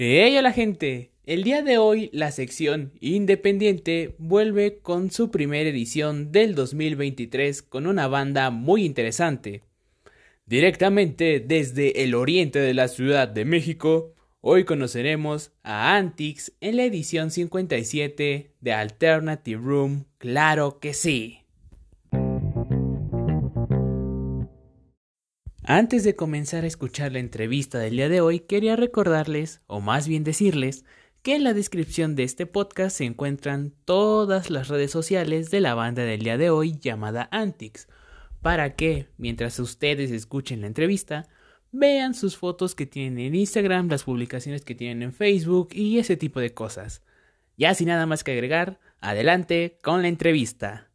Hey, hola gente. El día de hoy la sección Independiente vuelve con su primera edición del 2023 con una banda muy interesante. Directamente desde el oriente de la Ciudad de México, hoy conoceremos a Antix en la edición 57 de Alternative Room, claro que sí. Antes de comenzar a escuchar la entrevista del día de hoy, quería recordarles, o más bien decirles, que en la descripción de este podcast se encuentran todas las redes sociales de la banda del día de hoy llamada Antix, para que, mientras ustedes escuchen la entrevista, vean sus fotos que tienen en Instagram, las publicaciones que tienen en Facebook y ese tipo de cosas. Ya sin nada más que agregar, adelante con la entrevista.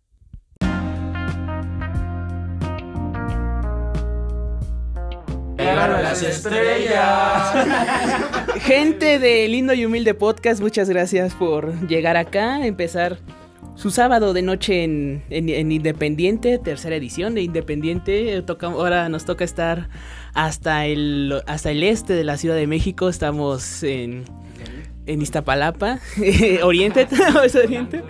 Las estrellas. Gente de Lindo y Humilde Podcast, muchas gracias por llegar acá, empezar su sábado de noche en, en, Independiente, tercera edición de Independiente. Toca, ahora nos toca estar hasta el, hasta el este de la Ciudad de México, estamos en en Iztapalapa, Oriente, ¿es Oriente?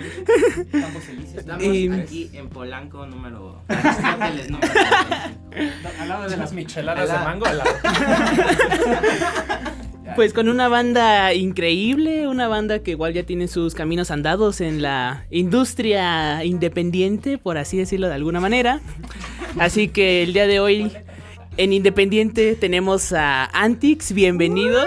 Estamos aquí en Polanco número, al lado de las micheladas de mango al lado. Pues con una banda increíble, una banda que igual ya tiene sus caminos andados en la industria independiente, por así decirlo de alguna manera. Así que el día de hoy en Independiente tenemos a Antix, bienvenidos.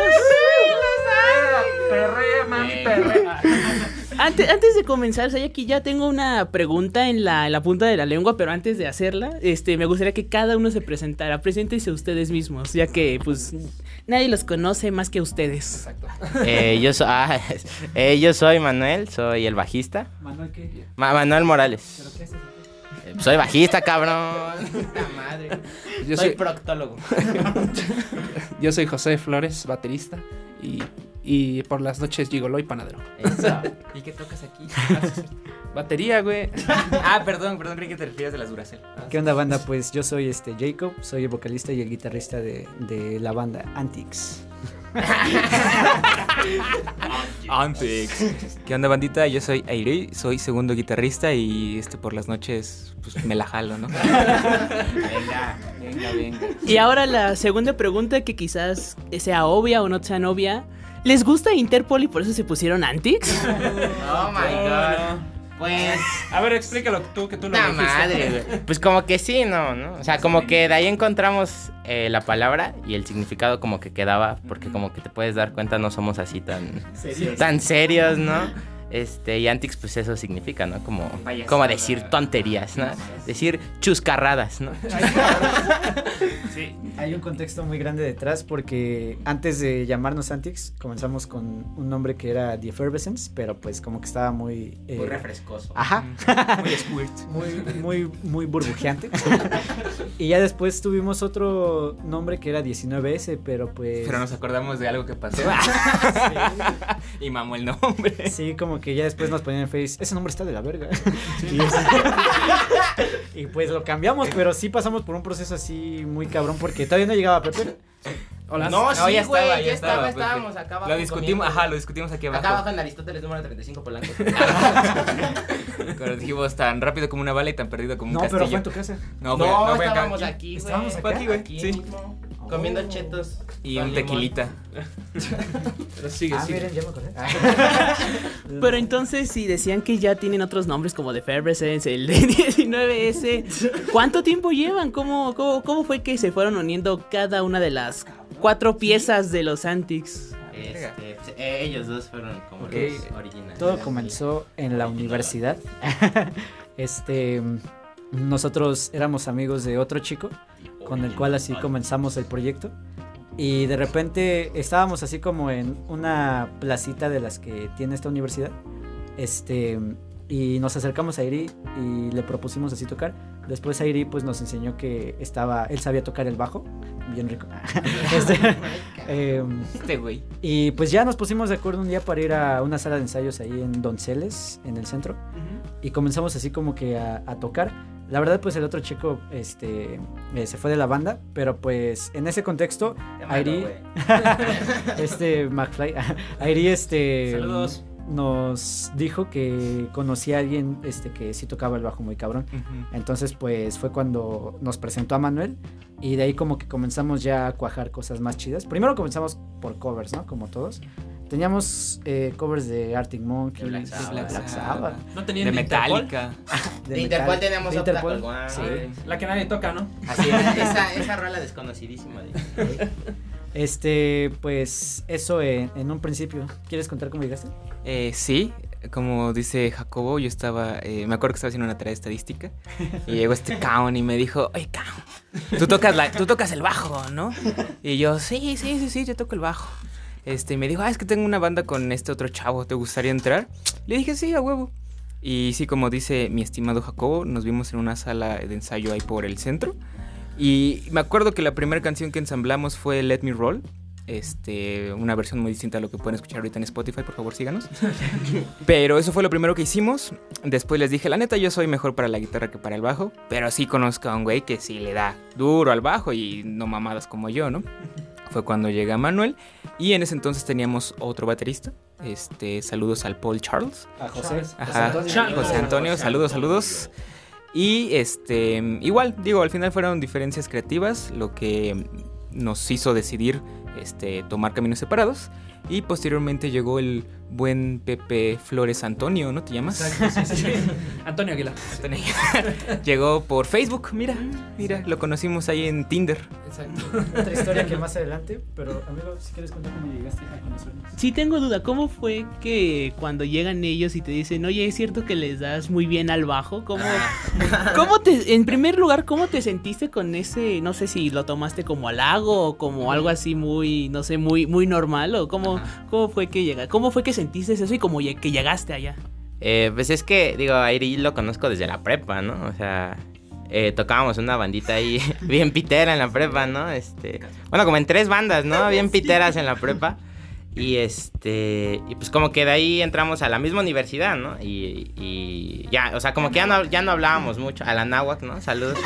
Antes, antes de comenzar, aquí ya tengo una pregunta en la, punta de la lengua, pero antes de hacerla, este, me gustaría que cada uno se presentara. Preséntense ustedes mismos, ya que pues nadie los conoce más que ustedes. Eh, yo, ah, eh, yo soy Manuel, soy el bajista. ¿Manuel qué? Manuel Morales. ¿Pero qué es eso? Eh, soy bajista, cabrón. Puta madre. Yo soy proctólogo. yo soy José Flores, baterista. Y y por las noches gigolo y panadero. Eso. ¿Y qué tocas aquí? Batería, güey. ah, perdón, perdón, creí que te refieres a las Duracell. ¿Qué onda, banda? Pues yo soy este Jacob, soy el vocalista y el guitarrista de, de la banda Antix. Antix. ¿Qué onda, bandita? Yo soy Airi, soy segundo guitarrista y este por las noches pues me la jalo, ¿no? venga, venga, venga. Y ahora la segunda pregunta que quizás sea obvia o no sea obvia. ¿Les gusta Interpol y por eso se pusieron Antix? Oh my god. Pues. A ver, explícalo tú, que tú lo dijiste. madre, güey. Pues como que sí, ¿no? ¿no? O sea, como que de ahí encontramos eh, la palabra y el significado como que quedaba, porque como que te puedes dar cuenta, no somos así tan. Tan serios, ¿no? Este, y Antix, pues eso significa, ¿no? Como, como decir tonterías, ¿no? Decir chuscarradas, ¿no? Sí. Hay un contexto muy grande detrás porque antes de llamarnos Antix comenzamos con un nombre que era The Effervescence, pero pues como que estaba muy... Eh, muy refrescoso. Ajá. muy squirt. Muy, muy, muy burbujeante. y ya después tuvimos otro nombre que era 19S, pero pues... Pero nos acordamos de algo que pasó. Y mamó el nombre. Sí, como que ya después nos ponían en Face, ese nombre está de la verga. Y, pues lo cambiamos, pero sí pasamos por un proceso así muy cabrón porque todavía no llegaba Pepe. Hola. No, sí, ya estaba, ya estaba, estábamos acá abajo. Lo discutimos, ajá, lo discutimos aquí abajo. Acá abajo en Aristóteles número 35 Polanco. Cuando dijimos tan rápido como una bala y tan perdido como un castillo. No, pero fue en tu casa. No, no, no estábamos aquí, güey. Estábamos aquí, güey. Aquí sí. mismo. Comiendo chetos. Y un tequilita. Pero sigue, ah, sigue. Miren, ya me acordé. Pero entonces, si decían que ya tienen otros nombres como The Fairnesses, el de 19S, ¿cuánto tiempo llevan? ¿Cómo, cómo, cómo fue que se fueron uniendo cada una de las cuatro piezas de los Antics? Este, eh, ellos dos fueron como los originales. Todo comenzó en la universidad. este, nosotros éramos amigos de otro chico con el cual así comenzamos el proyecto. Y de repente estábamos así como en una placita de las que tiene esta universidad. Este, y nos acercamos a Iri y le propusimos así tocar. Después Iri pues nos enseñó que estaba, él sabía tocar el bajo, bien rico. este, em, este güey. Y pues ya nos pusimos de acuerdo un día para ir a una sala de ensayos ahí en Donceles, en el centro. Y comenzamos así como que a, a tocar La verdad, pues el otro chico este, eh, se fue de la banda, pero pues en ese contexto, Airi, este McFly, Airi este, Saludos. nos dijo que conocía a alguien este, que sí tocaba el bajo muy cabrón. Entonces, pues fue cuando nos presentó a Manuel y de ahí como que comenzamos ya a cuajar cosas más chidas. Primero comenzamos por covers, ¿no? Como todos. Teníamos eh, covers de Arctic Monkeys, Black Sabbath. Black Sabbath, No tenían De? Metallica. De Interpol tenemos de otra Interpol, sí. La que nadie toca, ¿no? Así es, esa, esa rola desconocidísima. de- Este, pues eso en, en un principio. ¿Quieres contar cómo llegaste? Eh, sí, como dice Jacobo, yo estaba, eh, me acuerdo que estaba haciendo una tarea de estadística y llegó este Kaon y me dijo, oye Kaon, tú tocas, la, tú tocas el bajo, ¿no? Y yo, sí, sí, sí, sí, yo toco el bajo. Este, y me dijo, ah, es que tengo una banda con este otro chavo, ¿te gustaría entrar? Le dije, sí, a huevo. Y sí, como dice mi estimado Jacobo, nos vimos en una sala de ensayo ahí por el centro. Y me acuerdo que la primera canción que ensamblamos fue Let Me Roll. Este, una versión muy distinta a lo que pueden escuchar ahorita en Spotify, por favor síganos. Pero eso fue lo primero que hicimos. Después les dije, la neta, yo soy mejor para la guitarra que para el bajo. Pero sí conozco a un güey que sí le da duro al bajo y no mamadas como yo, ¿no? Fue cuando llega Manuel. Y en ese entonces teníamos otro baterista. Este, saludos al Paul Charles. A José. Ajá, Antonio. José Antonio, saludos, saludos. Y este, igual, digo, al final fueron diferencias creativas lo que nos hizo decidir este, tomar caminos separados. Y posteriormente llegó el buen Pepe Flores Antonio, ¿no te llamas? Antonio Aguilar. Antonio. llegó por Facebook, mira, mira, lo conocimos ahí en Tinder. Exacto. Otra historia que más adelante, pero amigo, si quieres contar cómo llegaste a conocernos. Sí tengo duda, ¿cómo fue que cuando llegan ellos y te dicen, oye, es cierto que les das muy bien al bajo? ¿Cómo, cómo te, en primer lugar, cómo te sentiste con ese, no sé si lo tomaste como halago o como algo así muy, no sé, muy, muy normal o cómo, cómo fue que llega, cómo fue que sentiste eso y cómo que llegaste allá? Eh, pues es que, digo, a lo conozco desde la prepa, ¿no? O sea, eh, tocábamos una bandita ahí bien pitera en la prepa, ¿no? Este, bueno, como en tres bandas, ¿no? Bien piteras en la prepa. Y este, y pues como que de ahí entramos a la misma universidad, ¿no? Y, y ya, o sea, como que ya no, ya no hablábamos mucho. A la náhuac, ¿no? Saludos.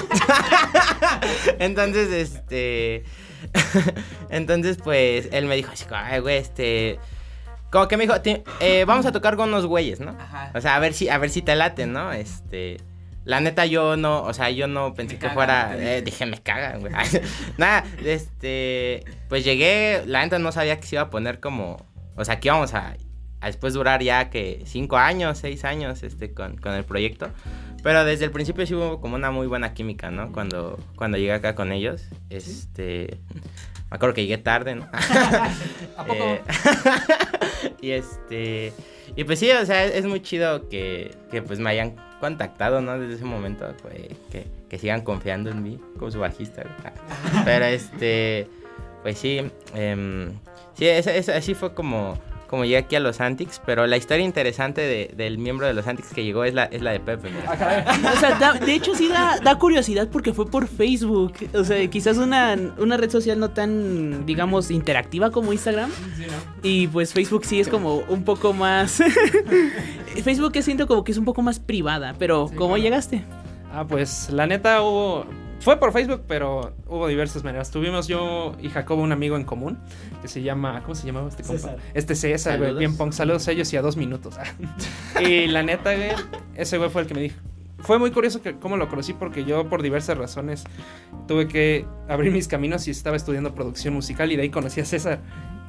Entonces, este, entonces pues él me dijo así, como, ay, güey, este... Como que me dijo, "Ti- eh, vamos a tocar con unos güeyes, ¿no? O sea, a ver si, a ver si te late, ¿no? Este. La neta, yo no, o sea, yo no pensé que fuera. eh, dije, me cagan, güey. Nada, este. Pues llegué, la neta no sabía que se iba a poner como. O sea, que íbamos a, a después durar ya que cinco años, seis años, este, con, con el proyecto. Pero desde el principio sí hubo como una muy buena química, ¿no? Cuando, cuando llegué acá con ellos. Este. Me acuerdo que llegué tarde, ¿no? ¿A poco? Eh, y este. Y pues sí, o sea, es, es muy chido que, que pues me hayan contactado, ¿no? Desde ese momento, pues, que, que sigan confiando en mí como su bajista. güey. Pero este. Pues sí. em, sí, esa- esa- así fue como. Como llegué aquí a los Antics, pero la historia interesante de- del miembro de los Antics que llegó es la, es la de Pepe. mira. O sea, da- de hecho sí da, da curiosidad porque fue por Facebook. O sea, quizás una, una red social no tan, digamos, interactiva como Instagram. Y pues Facebook sí es como un poco más... Facebook que siento como que es un poco más privada, pero ¿cómo llegaste? Ah, pues la neta hubo. Fue por Facebook, pero hubo diversas maneras. Tuvimos yo y Jacobo un amigo en común que se llama. ¿Cómo se llamaba este compa? César. Este César, güey. Bien punk. Saludos a ellos y a dos minutos. y la neta, güey, ese güey fue el que me dijo. Fue muy curioso que cómo lo conocí porque yo por diversas razones tuve que abrir mis caminos y estaba estudiando producción musical y de ahí conocí a César.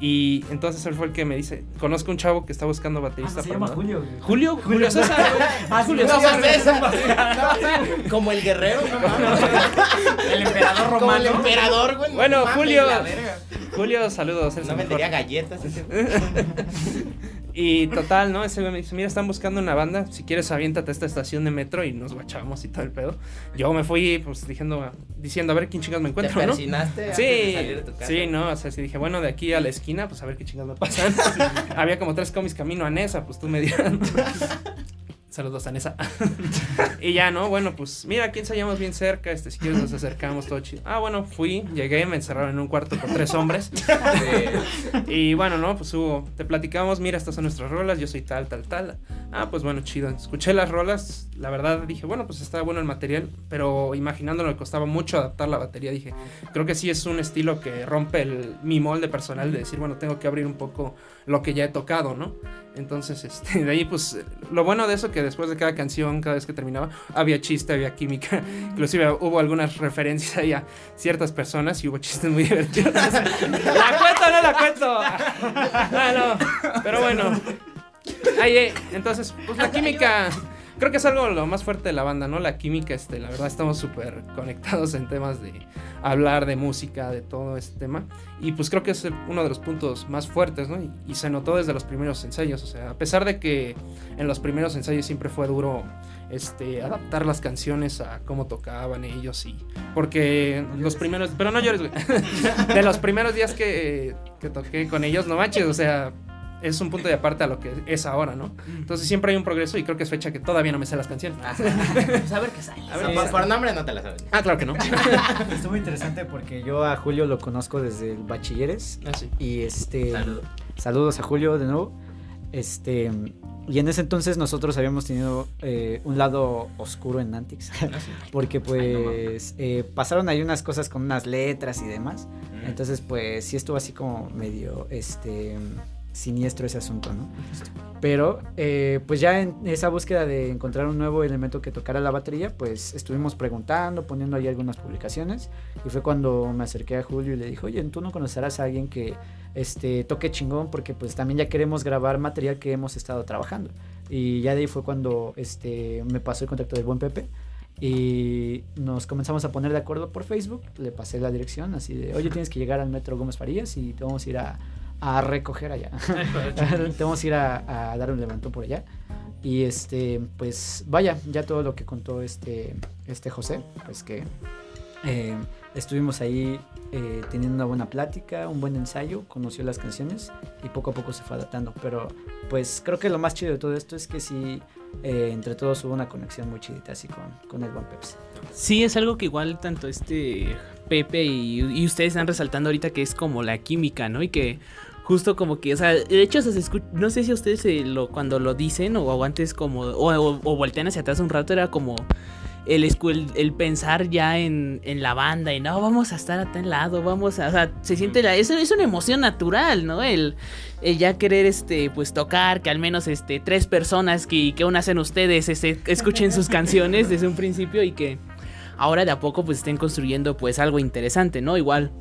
Y entonces él fue el que me dice, conozco un chavo que está buscando baterista. se para llama nada". Julio. güey. Julio, Julio César. güey. Ah, Julio No, César. César. Como el guerrero, no. El emperador Como el romano. emperador, güey. no Bueno, Julio. Julio, saludos. No mejor. vendería galletas. ese- Y total, ¿no? Ese me dice, mira, están buscando una banda, si quieres aviéntate a esta estación de metro y nos guachamos y todo el pedo. Yo me fui, pues, diciendo, diciendo a ver quién chingas me ¿Te encuentro, ¿no? persinaste antes Sí, de salir de tu casa? sí, no, o sea, si dije, bueno, de aquí a la esquina, pues a ver qué chingas me pasan. Había como tres comis camino a Nesa, pues tú me dirás. Saludos a Nessa. y ya, ¿no? Bueno, pues mira, aquí ensayamos bien cerca, este, si quieres nos acercamos, todo chido. Ah, bueno, fui, llegué, me encerraron en un cuarto con tres hombres. y bueno, ¿no? Pues hubo, te platicamos, mira, estas son nuestras rolas, yo soy tal, tal, tal. Ah, pues bueno, chido. Escuché las rolas, la verdad dije, bueno, pues está bueno el material, pero imaginando me costaba mucho adaptar la batería, dije, creo que sí es un estilo que rompe el, mi molde personal de decir, bueno, tengo que abrir un poco lo que ya he tocado, ¿no? Entonces, este, de ahí, pues, lo bueno de eso que después de cada canción, cada vez que terminaba, había chiste, había química. Inclusive hubo algunas referencias ahí a ciertas personas y hubo chistes muy divertidos. ¿La cuento no la cuento? Ah, no. Pero bueno. Ahí, eh, entonces, pues la química creo que es algo lo más fuerte de la banda, ¿no? La química, este, la verdad estamos súper conectados en temas de hablar de música, de todo este tema. Y pues creo que es uno de los puntos más fuertes, ¿no? Y, se notó desde los primeros ensayos, o sea, a pesar de que en los primeros ensayos siempre fue duro este, adaptar las canciones a cómo tocaban ellos y... Porque los primeros... Pero no llores, güey. de los primeros días que, que toqué con ellos, no manches, o sea es un punto de aparte a lo que es ahora, ¿no? Entonces siempre hay un progreso y creo que es fecha que todavía no me sé las canciones. pues a ver qué sale. A ver, por, nombre no te las sabes. Ah, claro que no. Estuvo interesante porque yo a Julio lo conozco desde el bachilleres. Ah, sí. Y este. Saludos a Julio de nuevo. Este. Y en ese entonces nosotros habíamos tenido eh, un lado oscuro en Nantix. Ah, porque pues eh, pasaron ahí unas cosas con unas letras y demás. Mm. Entonces pues sí estuvo así como medio este siniestro ese asunto, ¿no? Pero eh, pues ya en esa búsqueda de encontrar un nuevo elemento que tocara la batería, pues estuvimos preguntando, poniendo ahí algunas publicaciones y fue cuando me acerqué a Julio y le dije, oye, tú no conocerás a alguien que este, toque chingón porque pues también ya queremos grabar material que hemos estado trabajando. Y ya de ahí fue cuando este, me pasó el contacto del buen Pepe y nos comenzamos a poner de acuerdo por Facebook, le pasé la dirección así de, oye, tienes que llegar al Metro Gómez Farías y te vamos a ir a a recoger allá. Tenemos que ir a, dar un levantón por allá. Y este, pues vaya, ya todo lo que contó este, este José, pues que eh, estuvimos ahí eh, teniendo una buena plática, un buen ensayo, conoció las canciones y poco a poco se fue adaptando. Pero pues creo que lo más chido de todo esto es que sí, eh, entre todos hubo una conexión muy chidita así con, con el buen Pepsi. Sí, es algo que igual tanto este Pepe y, y ustedes están resaltando ahorita que es como la química, ¿no? Y que justo como que, o sea, de hecho se no sé si ustedes lo, cuando lo dicen o, antes como, o, voltean hacia atrás un rato, era como el, el, pensar ya en, la banda y no, vamos a estar a tal lado, vamos a, o sea, se siente, la, es, es una emoción natural, ¿no? El, ya querer, este, pues tocar, que al menos, este, tres personas que, que aún hacen ustedes, este, escuchen sus canciones desde un principio y que ahora de a poco pues estén construyendo pues algo interesante, ¿no? Igual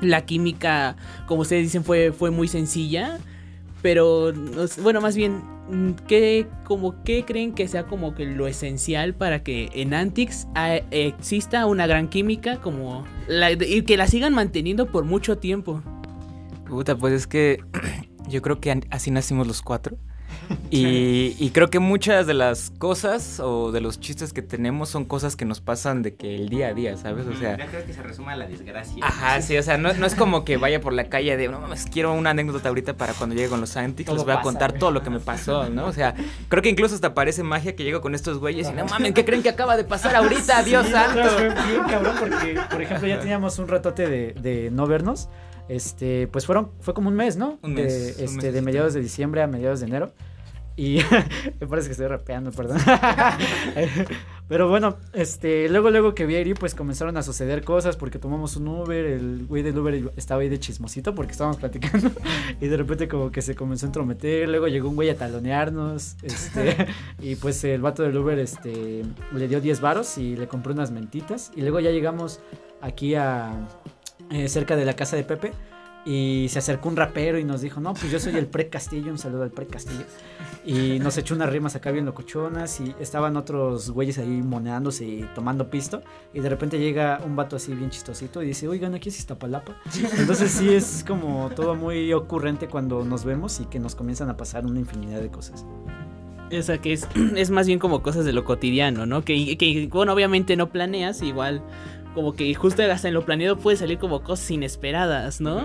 la química, como ustedes dicen, fue, fue muy sencilla. Pero, bueno, más bien, ¿qué, como, ¿qué creen que sea como que lo esencial para que en Antix exista una gran química como y que la sigan manteniendo por mucho tiempo? Puta, pues es que yo creo que así nacimos los cuatro. Y, creo que muchas de las cosas o de los chistes que tenemos son cosas que nos pasan de que el día a día, ¿sabes? O sea. Ya creo que se resume a la desgracia. Ajá, sí, o sea, no, es como que vaya por la calle de, no mames, quiero una anécdota ahorita para cuando llegue con los Antics, les voy a contar todo lo que me pasó, ¿no? O sea, creo que incluso hasta parece magia que llego con estos güeyes y no mames, ¿qué creen que acaba de pasar ahorita? Dios santo. Fue bien cabrón porque, por ejemplo, ya teníamos un ratote de, de no vernos. Este, pues fueron, fue como un mes, ¿no? Un mes. De, este, de mediados de diciembre a mediados de enero. Y me parece que estoy rapeando, perdón. Pero bueno, este, luego, luego que vi a Iri, pues comenzaron a suceder cosas porque tomamos un Uber, el güey del Uber estaba ahí de chismosito porque estábamos platicando y de repente como que se comenzó a entrometer, luego llegó un güey a talonearnos, este, y pues el vato del Uber, este, le dio 10 varos y le compró unas mentitas y luego ya llegamos aquí a, eh, cerca de la casa de Pepe y se acercó un rapero y nos dijo, no, pues yo soy el Pre Castillo, un saludo al Pre Castillo. Y nos echó unas rimas acá bien locochonas y estaban otros güeyes ahí moneándose y tomando pisto. Y de repente llega un vato así bien chistosito y dice, oigan, aquí es Iztapalapa. Entonces sí es como todo muy ocurrente cuando nos vemos y que nos comienzan a pasar una infinidad de cosas. O sea, que es, es más bien como cosas de lo cotidiano, ¿no? Que, que, bueno, obviamente no planeas, igual como que justo hasta en lo planeado puede salir como cosas inesperadas, ¿no?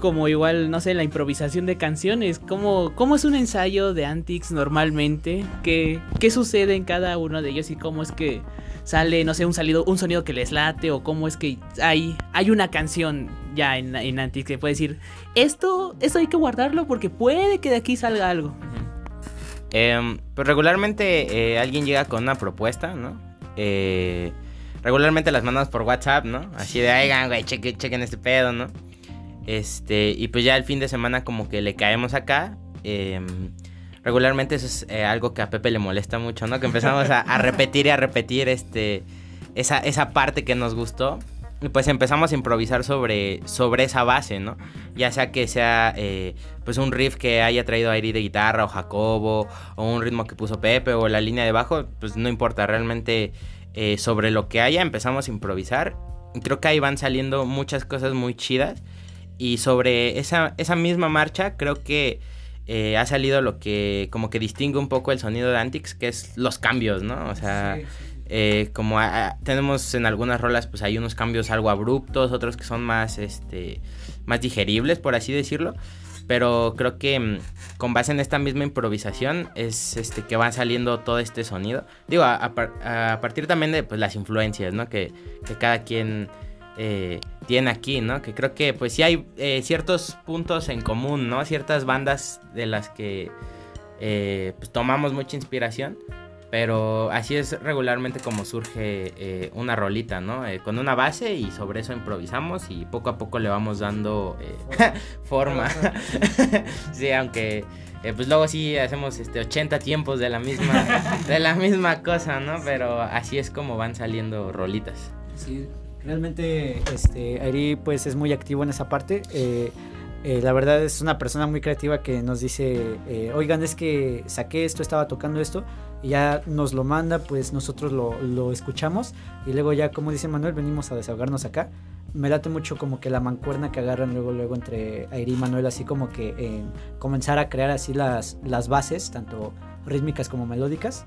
como igual, no sé, la improvisación de canciones. ¿Cómo, cómo es un ensayo de Antics normalmente? ¿Qué, ¿Qué sucede en cada uno de ellos y cómo es que sale, no sé, un, salido, un sonido que les late o cómo es que hay, hay una canción ya en, en Antics que puede decir, esto, esto hay que guardarlo porque puede que de aquí salga algo? Em, pues regularmente eh, alguien llega con una propuesta, ¿no? Eh, regularmente las mandamos por WhatsApp, ¿no? Así de, oigan, güey, chequen, chequen este pedo, ¿no? Este, y pues ya el fin de semana como que le caemos acá. Em, regularmente eso es eh, algo que a Pepe le molesta mucho, ¿no? Que empezamos a, a repetir y a repetir este, esa, esa parte que nos gustó. Y pues empezamos a improvisar sobre, sobre esa base, ¿no? Ya sea que sea eh, pues un riff que haya traído Airi de guitarra o Jacobo, o un ritmo que puso Pepe, o la línea de bajo, pues no importa, realmente eh, sobre lo que haya empezamos a improvisar. Creo que ahí van saliendo muchas cosas muy chidas. Y sobre esa, esa misma marcha creo que eh, ha salido lo que como que distingue un poco el sonido de Antics, que es los cambios, ¿no? O sea... Sí, sí. Eh, como a- a- tenemos en algunas rolas, pues hay unos cambios algo abruptos, otros que son más, este, más digeribles, por así decirlo. Pero creo que mm, con base en esta misma improvisación es este que va saliendo todo este sonido. Digo, a, a par- a partir también de pues, las influencias, ¿no? Que, que cada quien eh, tiene aquí, ¿no? Que creo que pues sí hay eh, ciertos puntos en común, ¿no? Ciertas bandas de las que eh, pues tomamos mucha inspiración. Pero así es regularmente como surge eh, una rolita, ¿no? Eh, con una base y sobre eso improvisamos y poco a poco le vamos dando eh, forma. sí, aunque eh, pues luego sí hacemos este 80 tiempos de la misma de la misma cosa, ¿no? Pero así es como van saliendo rolitas. Sí, realmente este, Airi pues es muy activo en esa parte. eh, la verdad es una persona muy creativa que nos dice, eh, oigan, es que saqué esto, estaba tocando esto, y ya nos lo manda, pues nosotros lo, lo escuchamos, y luego ya, como dice Manuel, venimos a desahogarnos acá. Me late mucho como que la mancuerna que agarran luego, luego entre Airi y Manuel, así como que eh, comenzar a crear así las, las bases, tanto rítmicas como melódicas.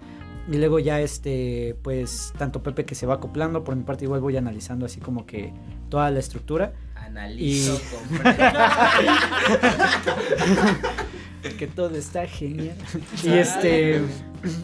Y luego ya este, pues tanto Pepe que se va acoplando, por mi parte igual voy analizando así como que toda la estructura. Analizo, que todo está genial. y este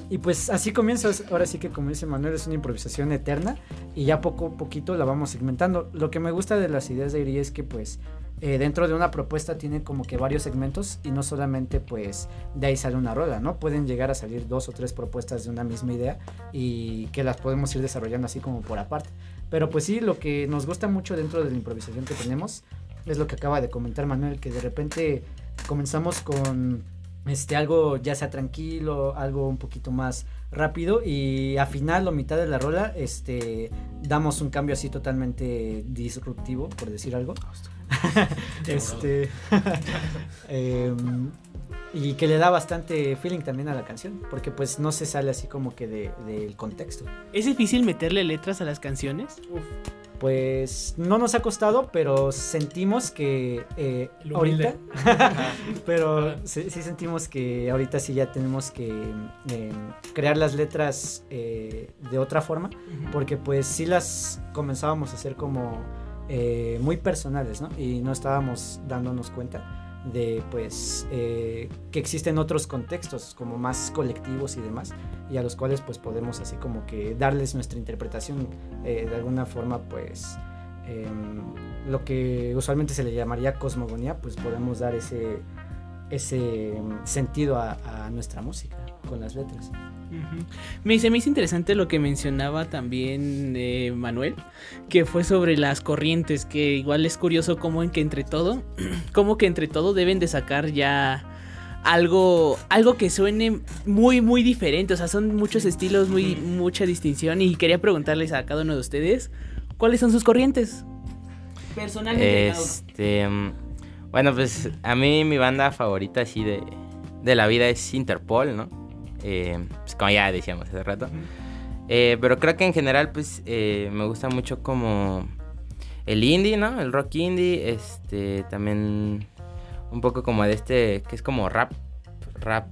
y pues así comienza, ahora sí que como dice Manuel es una improvisación eterna y ya poco a poquito la vamos segmentando. Lo que me gusta de las ideas de Iri es que pues eh, dentro de una propuesta tiene como que varios segmentos y no solamente pues de ahí sale una rola, ¿no? Pueden llegar a salir dos o tres propuestas de una misma idea y que las podemos ir desarrollando así como por aparte. Pero pues sí, lo que nos gusta mucho dentro de la improvisación que tenemos es lo que acaba de comentar Manuel, que de repente comenzamos con este algo ya sea tranquilo, algo un poquito más rápido y a final o mitad de la rola este damos un cambio así totalmente disruptivo, por decir algo. este em, y que le da bastante feeling también a la canción, porque pues no se sale así como que de- del contexto. ¿Es difícil meterle letras a las canciones? Pues no nos ha costado, pero sentimos que eh, ahorita, pero sí, sí sentimos que ahorita sí ya tenemos que eh, crear las letras eh, de otra forma, porque pues sí las comenzábamos a hacer como eh, muy personales, ¿no? Y no estábamos dándonos cuenta de pues eh, que existen otros contextos como más colectivos y demás y a los cuales pues podemos así como que darles nuestra interpretación eh, de alguna forma pues em, lo que usualmente se le llamaría cosmogonía pues podemos dar ese ese em, sentido a, a nuestra música con las letras Me, se me hizo interesante lo que mencionaba también eh, Manuel, que fue sobre las corrientes, que igual es curioso cómo en que entre todo, como que entre todo deben de sacar ya algo, algo que suene muy, muy diferente, o sea, son muchos estilos, muy, mucha distinción, y quería preguntarles a cada uno de ustedes, ¿cuáles son sus corrientes? Personalmente. Este, mm, bueno, pues a mí mi banda favorita así de, de la vida es Interpol, ¿no? Eh, como ya decíamos hace rato. Eh, pero creo que en general, pues eh, me gusta mucho como el indie, ¿no? El rock indie, este, también un poco como de este, que es como rap, rap,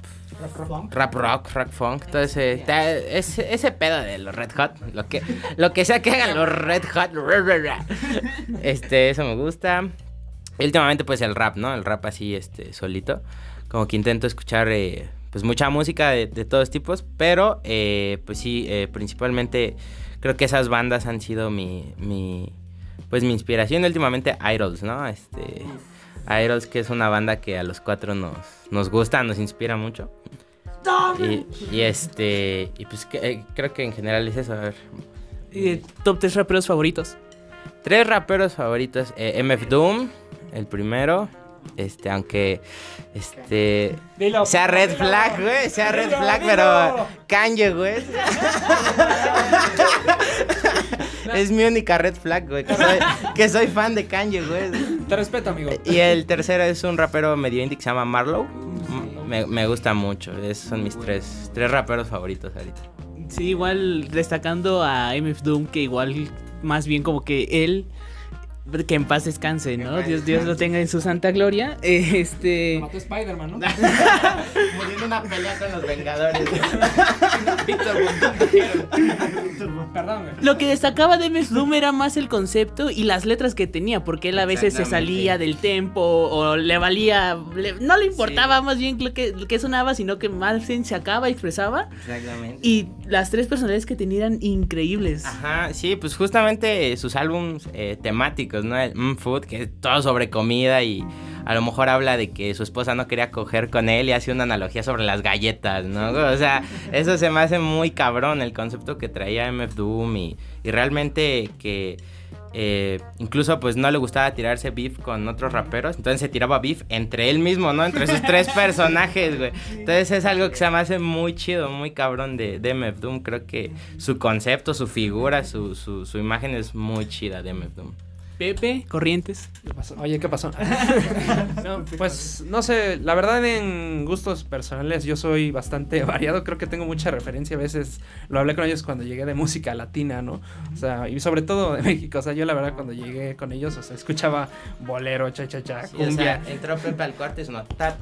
rap rock, rap funk, todo ese, ese, ese pedo de los Red Hot, lo que, lo que sea que hagan los Red Hot, este, eso me gusta. últimamente pues el rap, ¿no? El rap así, este, solito. Como que intento escuchar eh, pues mucha música de, de todos tipos, pero eh, pues sí, eh, principalmente creo que esas bandas han sido mi, mi, pues mi inspiración últimamente, Idols, ¿no? Este, Idols que es una banda que a los cuatro nos, nos gusta, nos inspira mucho. Y, y este, y pues que- eh, creo que en general es eso, a ver. Top 3 raperos favoritos. Tres raperos favoritos. eh, MF Doom, el primero. Este, aunque. Este. sea red flag, güey. Sea red flag, pero. Kanye, güey. es mi única red flag, güey. Que soy, que soy fan de Kanye, güey. Te respeto, amigo. Y el tercero es un rapero medio indie que se llama Marlow. M- Me, me gusta mucho. Esos son mis tres, tres raperos favoritos ahorita. Sí, igual destacando a MF Doom, que igual más bien como que él, que en paz descanse, ¿no? Dios, Dios lo tenga en su santa gloria. Eh, Este... Mató Spider-Man, ¿no? Muriendo una pelea con los Vengadores. Perdón, güey. Lo que destacaba de MF Doom era más el concepto y las letras que tenía, porque él a veces se salía del tempo o le valía, le- no le importaba más bien lo que, lo que sonaba, sino que más bien se acaba y expresaba. Exactamente. Y las tres personalidades que tenía eran increíbles. Ajá, sí, pues justamente sus álbums eh, temáticos, ¿no? El Mm Food, que es todo sobre comida y a lo mejor habla de que su esposa no quería coger con él y hace una analogía sobre las galletas, ¿no? O sea, eso se me hace muy cabrón el concepto que traía MF Doom y, y realmente que eh, incluso pues no le gustaba tirarse beef con otros raperos, entonces se tiraba beef entre él mismo, ¿no? Entre sus tres personajes, güey. Entonces es algo que se me hace muy chido, muy cabrón de, de MF Doom. Creo que su concepto, su figura, su, su, su imagen es muy chida de MF Doom. Pepe, Corrientes. ¿Qué pasó? Oye, ¿qué pasó? No, pues no sé, la verdad en gustos personales yo soy bastante variado, creo que tengo mucha referencia, a veces lo hablé con ellos cuando llegué de música latina, ¿no? O sea, y sobre todo de México, o sea, yo la verdad cuando llegué con ellos, o sea, escuchaba bolero, cha cha cha, cumbia. entró Pepe al cuarto y sonó ta.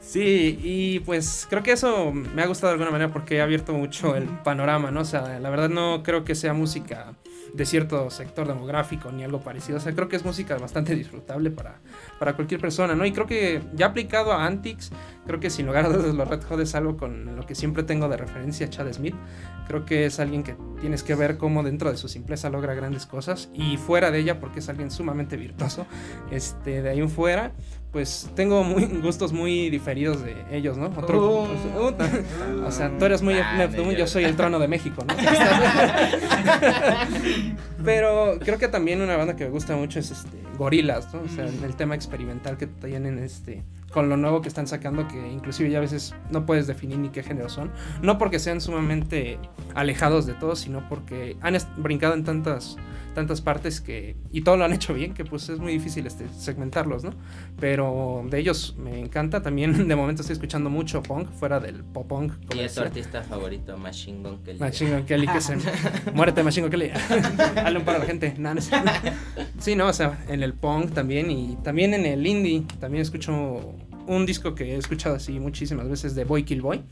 Sí, y pues creo que eso me ha gustado de alguna manera porque ha abierto mucho el panorama, ¿no? O sea, la verdad no creo que sea música de cierto sector demográfico ni algo parecido. O sea, creo que es música bastante disfrutable para, para cualquier persona, ¿no? Y creo que ya aplicado a Antics, creo que sin lugar a dudas los Red Hot es algo con lo que siempre tengo de referencia a Chad Smith. Creo que es alguien que tienes que ver cómo dentro de su simpleza logra grandes cosas y fuera de ella porque es alguien sumamente virtuoso. Este, de ahí en fuera, pues tengo muy, gustos muy diferidos de ellos, ¿no? Otro, Uh. o sea, tú eres muy Ah, yo yo- soy el trono de México, ¿no? Pero creo que también una banda que me gusta mucho es este Gorilas, ¿no? O sea, el tema experimental que tienen este con lo nuevo que están sacando que inclusive ya a veces no puedes definir ni qué género son, no porque sean sumamente alejados de todo, sino porque han brincado en tantas tantas partes que y todo lo han hecho bien que pues es muy difícil este segmentarlos, ¿no? Pero de ellos me encanta. También de momento estoy escuchando mucho punk fuera del pop punk Y es tu artista favorito, Machine Gun Kelly. Machine Gun Kelly que se muérete Machine Gun Kelly. Dale un paro a la gente Nah, no sí no o sea en el punk también y también en el indie también escucho un disco que he escuchado así muchísimas veces de Boy Kill Boy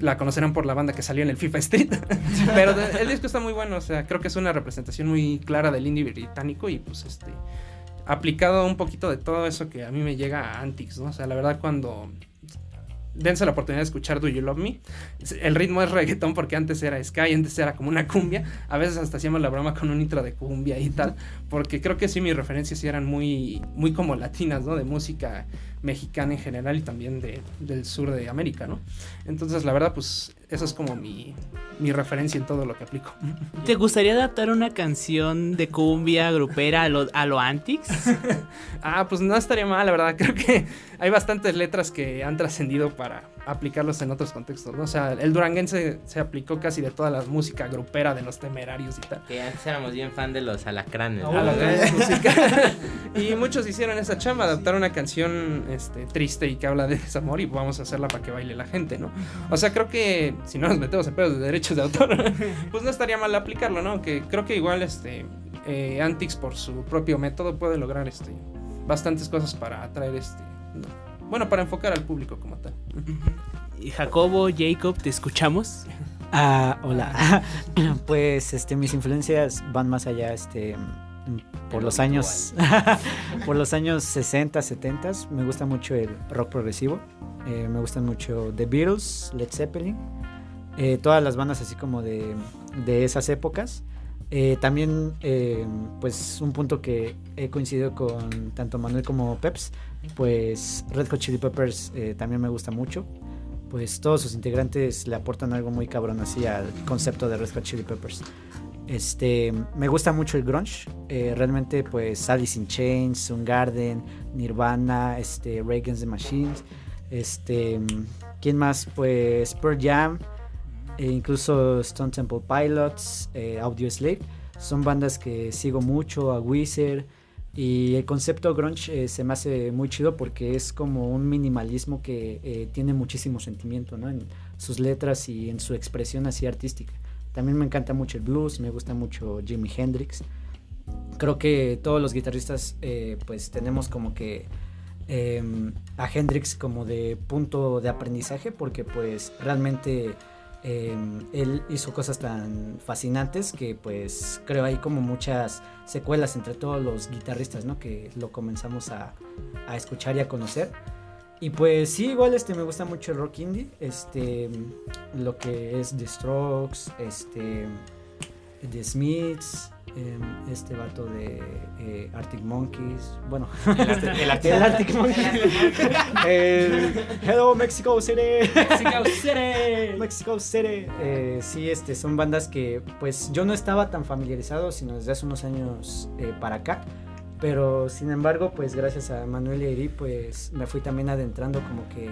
la conocerán por la banda que salió en el FIFA Street pero el disco está muy bueno o sea creo que es una representación muy clara del indie británico y pues este aplicado un poquito de todo eso que a mí me llega a Antics no o sea la verdad cuando dense la oportunidad de escuchar Do You Love Me. El ritmo es reggaetón porque antes era Sky, antes era como una cumbia. A veces hasta hacíamos la broma con un intro de cumbia y tal. Porque creo que sí, mis referencias sí eran muy, muy como latinas, ¿no? De música mexicana en general y también de, del sur de América, ¿no? Entonces, la verdad, pues, eso es como mi, mi referencia en todo lo que aplico. ¿Te gustaría adaptar una canción de cumbia grupera a lo, a lo Antics? Ah, pues no estaría mal, la verdad. Creo que hay bastantes letras que han trascendido para aplicarlos en otros contextos, ¿no? O sea, el duranguense se aplicó casi de toda la música grupera de los temerarios y tal. Que antes éramos bien fan de los alacranes. ¿no? música. y muchos hicieron esa chamba, adaptar una canción este, triste y que habla de desamor y vamos a hacerla para que baile la gente, ¿no? O sea, creo que si no nos metemos en pedos de derechos de autor, pues no estaría mal aplicarlo, ¿no? Que creo que igual este eh, Antics por su propio método puede lograr este bastantes cosas para atraer este no, bueno, para enfocar al público como tal. Y Jacobo, Jacob, ¿te escuchamos? Ah, hola. pues este mis influencias van más allá este por los años por los años 60, 70 me gusta mucho el rock progresivo. Eh, me gustan mucho The Beatles, Led Zeppelin, eh, todas las bandas así como de, de esas épocas. Eh, también, pues un punto que he coincidido con tanto Manuel como Peps, pues Red Hot Chili Peppers también me gusta mucho pues todos sus integrantes le aportan algo muy cabrón así al concepto de Red Hot Chili Peppers. Este, me gusta mucho el grunge. Eh, realmente, pues Alice in Chains, Garden, Nirvana, este, Reagan's the Machines. Este, ¿quién más? Pues Pearl Jam, e incluso Stone Temple Pilots, eh, Audio Slave. Son bandas que sigo mucho, a Wizard. Y el concepto grunge eh, se me hace muy chido porque es como un minimalismo que eh, tiene muchísimo sentimiento ¿no? en sus letras y en su expresión así artística. También me encanta mucho el blues, me gusta mucho Jimi Hendrix. Creo que todos los guitarristas eh, pues tenemos como que em, a Hendrix como de punto de aprendizaje porque pues realmente Em, él hizo cosas tan fascinantes que pues creo hay como muchas secuelas entre todos los guitarristas, ¿no? Que lo comenzamos a, escuchar y a conocer. Y pues sí, igual este me gusta mucho el rock indie, este lo que es The Strokes, este The Smiths, este vato de eh, Arctic Monkeys, bueno, el, Arctic, Monkeys, Hello Mexico City, Mexico City, Mexico City, eh, sí, este, son bandas que pues yo no estaba tan familiarizado, sino desde hace unos años eh, para acá, pero sin embargo, pues gracias a Manuel y Eri, pues me fui también adentrando como que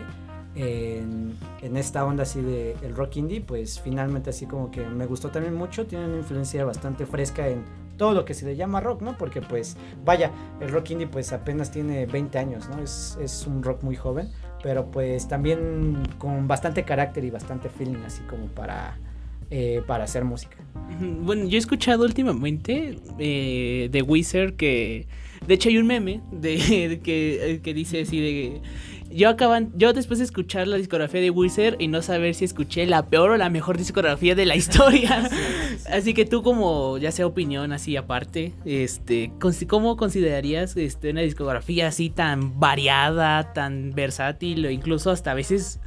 en, esta onda así de el rock indie, pues finalmente así como que me gustó también mucho, tiene una influencia bastante fresca en todo lo que se le llama rock, ¿no? Porque pues vaya, el rock indie pues apenas tiene 20 años, ¿no? Es, es un rock muy joven, pero pues también con bastante carácter y bastante feeling así como para... Eh, para hacer música. Bueno, yo he escuchado últimamente eh, de Wizard que de hecho hay un meme de, que, que, dice así de yo acaban, yo después de escuchar la discografía de Wizard y no saber si escuché la peor o la mejor discografía de la historia. así que tú como, ya sea opinión así aparte, este, ¿cómo considerarías este, una discografía así tan variada, tan versátil o incluso hasta a veces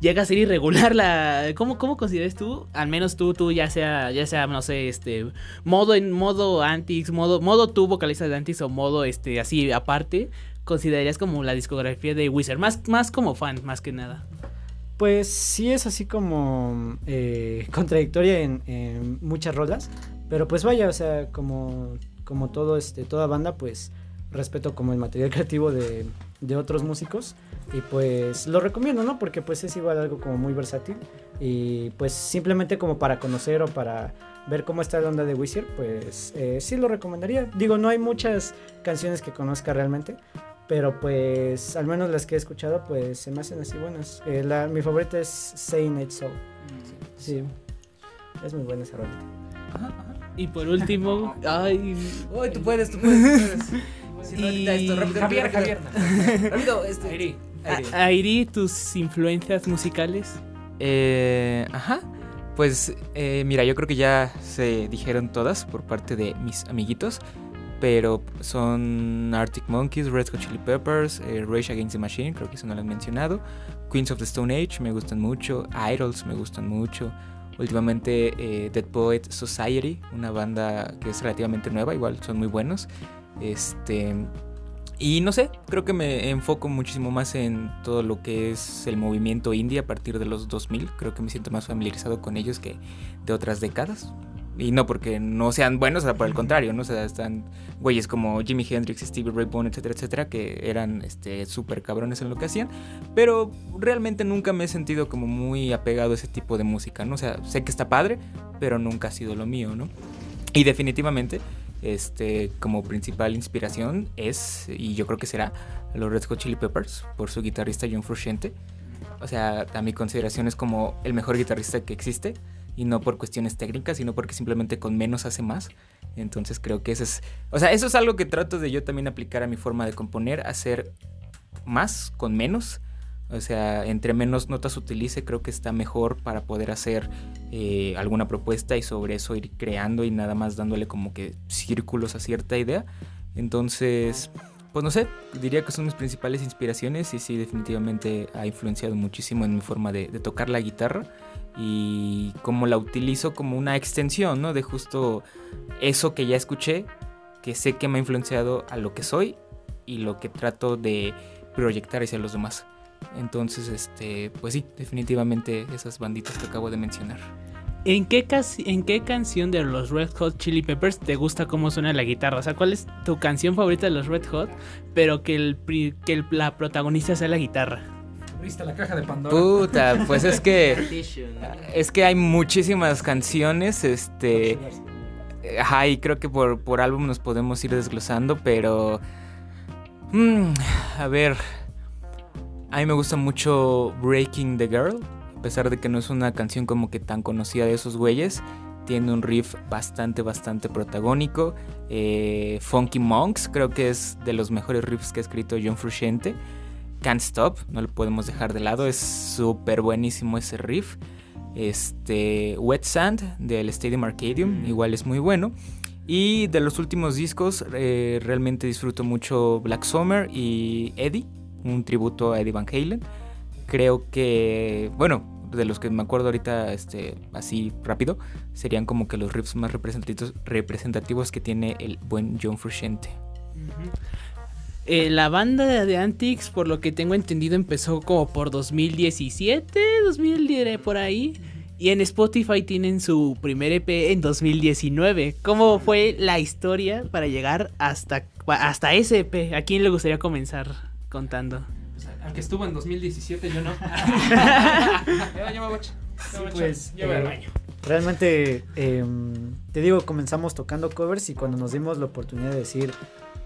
llega a ser irregular la ¿cómo, cómo consideras tú al menos tú tú ya sea ya sea no sé este modo en modo Antix modo modo tú vocalista de Antix o modo este así aparte considerarías como la discografía de Wizard? Más, más como fan, más que nada. Pues sí es así como eh, contradictoria en, muchas rolas, pero pues vaya, o sea, como, como todo este, toda banda, pues respeto como el material creativo de, de otros músicos y pues lo recomiendo, ¿no? Porque pues es igual algo como muy versátil y pues simplemente como para conocer o para ver cómo está la onda de Wizard, pues eh, sí lo recomendaría. Digo, no hay muchas canciones que conozca realmente, pero pues, al menos las que he escuchado, pues se me hacen así buenas. Eh, la, mi favorita es Say Night Soul. Sí. Es muy buena esa rolita. Y por último, ay. Uy, tú puedes, tú puedes. y... esto, rápido, Javier, Javier. rápido, este. Airi. Airi. tus influencias musicales. Eh, ajá. Pues eh, mira, yo creo que ya se dijeron todas por parte de mis amiguitos pero son Arctic Monkeys, Red Hot Chili Peppers, eh, Rage Against the Machine, creo que eso no lo han mencionado, Queens of the Stone Age me gustan mucho, Idols me gustan mucho, últimamente eh, Dead Poet Society, una banda que es relativamente nueva, igual son muy buenos, este... Y no sé, creo que me enfoco muchísimo más en todo lo que es el movimiento indie a partir de los 2000. Creo que me siento más familiarizado con ellos que de otras décadas. Y no porque no sean buenos, o sea, por el contrario, ¿no? O sea, están güeyes como Jimi Hendrix, Stevie Ray Vaughan, etcétera, etcétera, que eran este súper cabrones en lo que hacían, pero realmente nunca me he sentido como muy apegado a ese tipo de música, ¿no? O sea, sé que está padre, pero nunca ha sido lo mío, ¿no? Y definitivamente, este, como principal inspiración es, y yo creo que será, los Red Hot Chili Peppers, por su guitarrista John Frusciante. O sea, a mi consideración es como el mejor guitarrista que existe y no por cuestiones técnicas, sino porque simplemente con menos hace más. Entonces creo que eso es, o sea, eso es algo que trato de yo también aplicar a mi forma de componer, hacer más con menos, O sea, entre menos notas utilice, creo que está mejor para poder hacer eh, alguna propuesta y sobre eso ir creando y nada más dándole como que círculos a cierta idea. Entonces, pues no sé, diría que son mis principales inspiraciones y sí, definitivamente ha influenciado muchísimo en mi forma de, de tocar la guitarra y cómo la utilizo como una extensión, ¿no? De justo eso que ya escuché, que sé que me ha influenciado a lo que soy y lo que trato de proyectar hacia los demás. Entonces, este, pues sí, definitivamente esas banditas que acabo de mencionar. ¿En qué, ¿En qué canción de los Red Hot Chili Peppers te gusta cómo suena la guitarra? O sea, ¿cuál es tu canción favorita de los Red Hot? Pero que, el, que la protagonista sea la guitarra. Abriste la caja de Pandora. Puta, pues es que. es que hay muchísimas canciones. Este. Ajá, y creo que por, por álbum nos podemos ir desglosando, pero. Mm, a ver. A mí me gusta mucho Breaking the Girl. A pesar de que no es una canción como que tan conocida de esos güeyes. Tiene un riff bastante, bastante protagónico. Eh, Funky Monks, creo que es de los mejores riffs que ha escrito John Frusciante. Can't Stop, no lo podemos dejar de lado, es súper buenísimo ese riff. Este, Wet Sand del Stadium Arcadium, igual es muy bueno. Y de los últimos discos, eh, realmente disfruto mucho Black Summer y Eddie, un tributo a Eddie Van Halen. Creo que, bueno, de los que me acuerdo ahorita, este, así rápido, serían como que los riffs más representativos, representativos que tiene el buen John Frusciante. Eh, la banda de Antics, por lo que tengo entendido, empezó como por 2017, 2010 por ahí. Y en Spotify tienen su primer EP en 2019. ¿Cómo fue la historia para llegar hasta, hasta ese EP? ¿A quién le gustaría comenzar contando? Aunque estuvo en 2017, yo no. me pues, eh, Realmente, em, te digo, comenzamos tocando covers y cuando nos dimos la oportunidad de decir,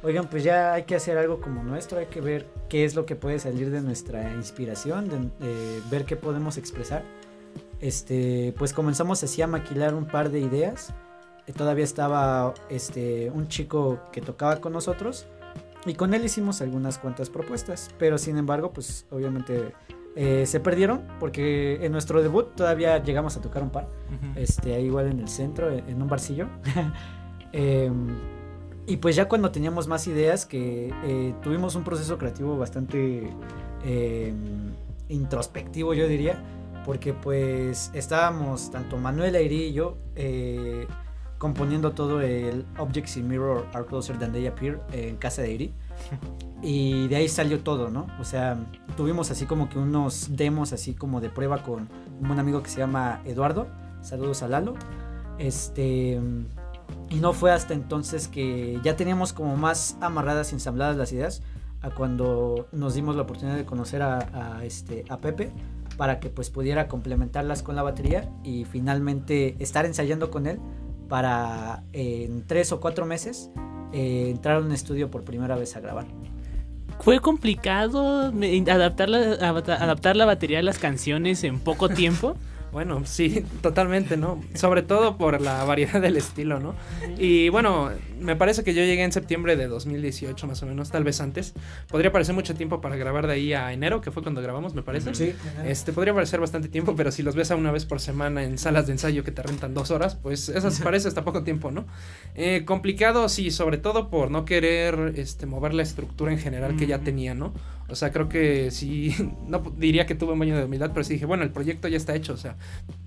oigan, pues ya hay que hacer algo como nuestro, hay que ver qué es lo que puede salir de nuestra inspiración, de, ver qué podemos expresar. Este, pues comenzamos así a maquilar un par de ideas. Eh, todavía estaba este, un chico que tocaba con nosotros y con él hicimos algunas cuantas propuestas, pero sin embargo, pues obviamente eh, se perdieron porque en nuestro debut todavía llegamos a tocar un par, este, ahí igual en el centro, en un barcillo. eh, y pues ya cuando teníamos más ideas, que eh, tuvimos un proceso creativo bastante em, introspectivo, yo diría, porque pues estábamos, tanto Manuel Airi y yo, eh, componiendo todo el Objects in Mirror Are Closer Than They Appear en casa de Airi. Y de ahí salió todo, ¿no? O sea, tuvimos así como que unos demos así como de prueba con un buen amigo que se llama Eduardo. Saludos a Lalo. Este y no fue hasta entonces que ya teníamos como más amarradas ensambladas las ideas a cuando nos dimos la oportunidad de conocer a, este, a Pepe para que pues pudiera complementarlas con la batería y finalmente estar ensayando con él para en tres o cuatro meses eh, entrar a un estudio por primera vez a grabar. ¿Fue complicado adaptar la, adaptar la batería a las canciones en poco tiempo? Bueno, sí, totalmente, ¿no? Sobre todo por la variedad del estilo, ¿no? Y bueno, me parece que yo llegué en septiembre de 2018, más o menos, tal vez antes. Podría parecer mucho tiempo para grabar de ahí a enero, que fue cuando grabamos, me parece. Sí. Este, podría parecer bastante tiempo, pero si los ves a una vez por semana en salas de ensayo que te rentan dos horas, pues eso parece hasta poco tiempo, ¿no? Eh, complicado, sí, sobre todo por no querer este, mover la estructura en general que ya tenía, ¿no? O sea, creo que sí, no diría que tuve un baño de humildad, pero sí dije, bueno, el proyecto ya está hecho. O sea,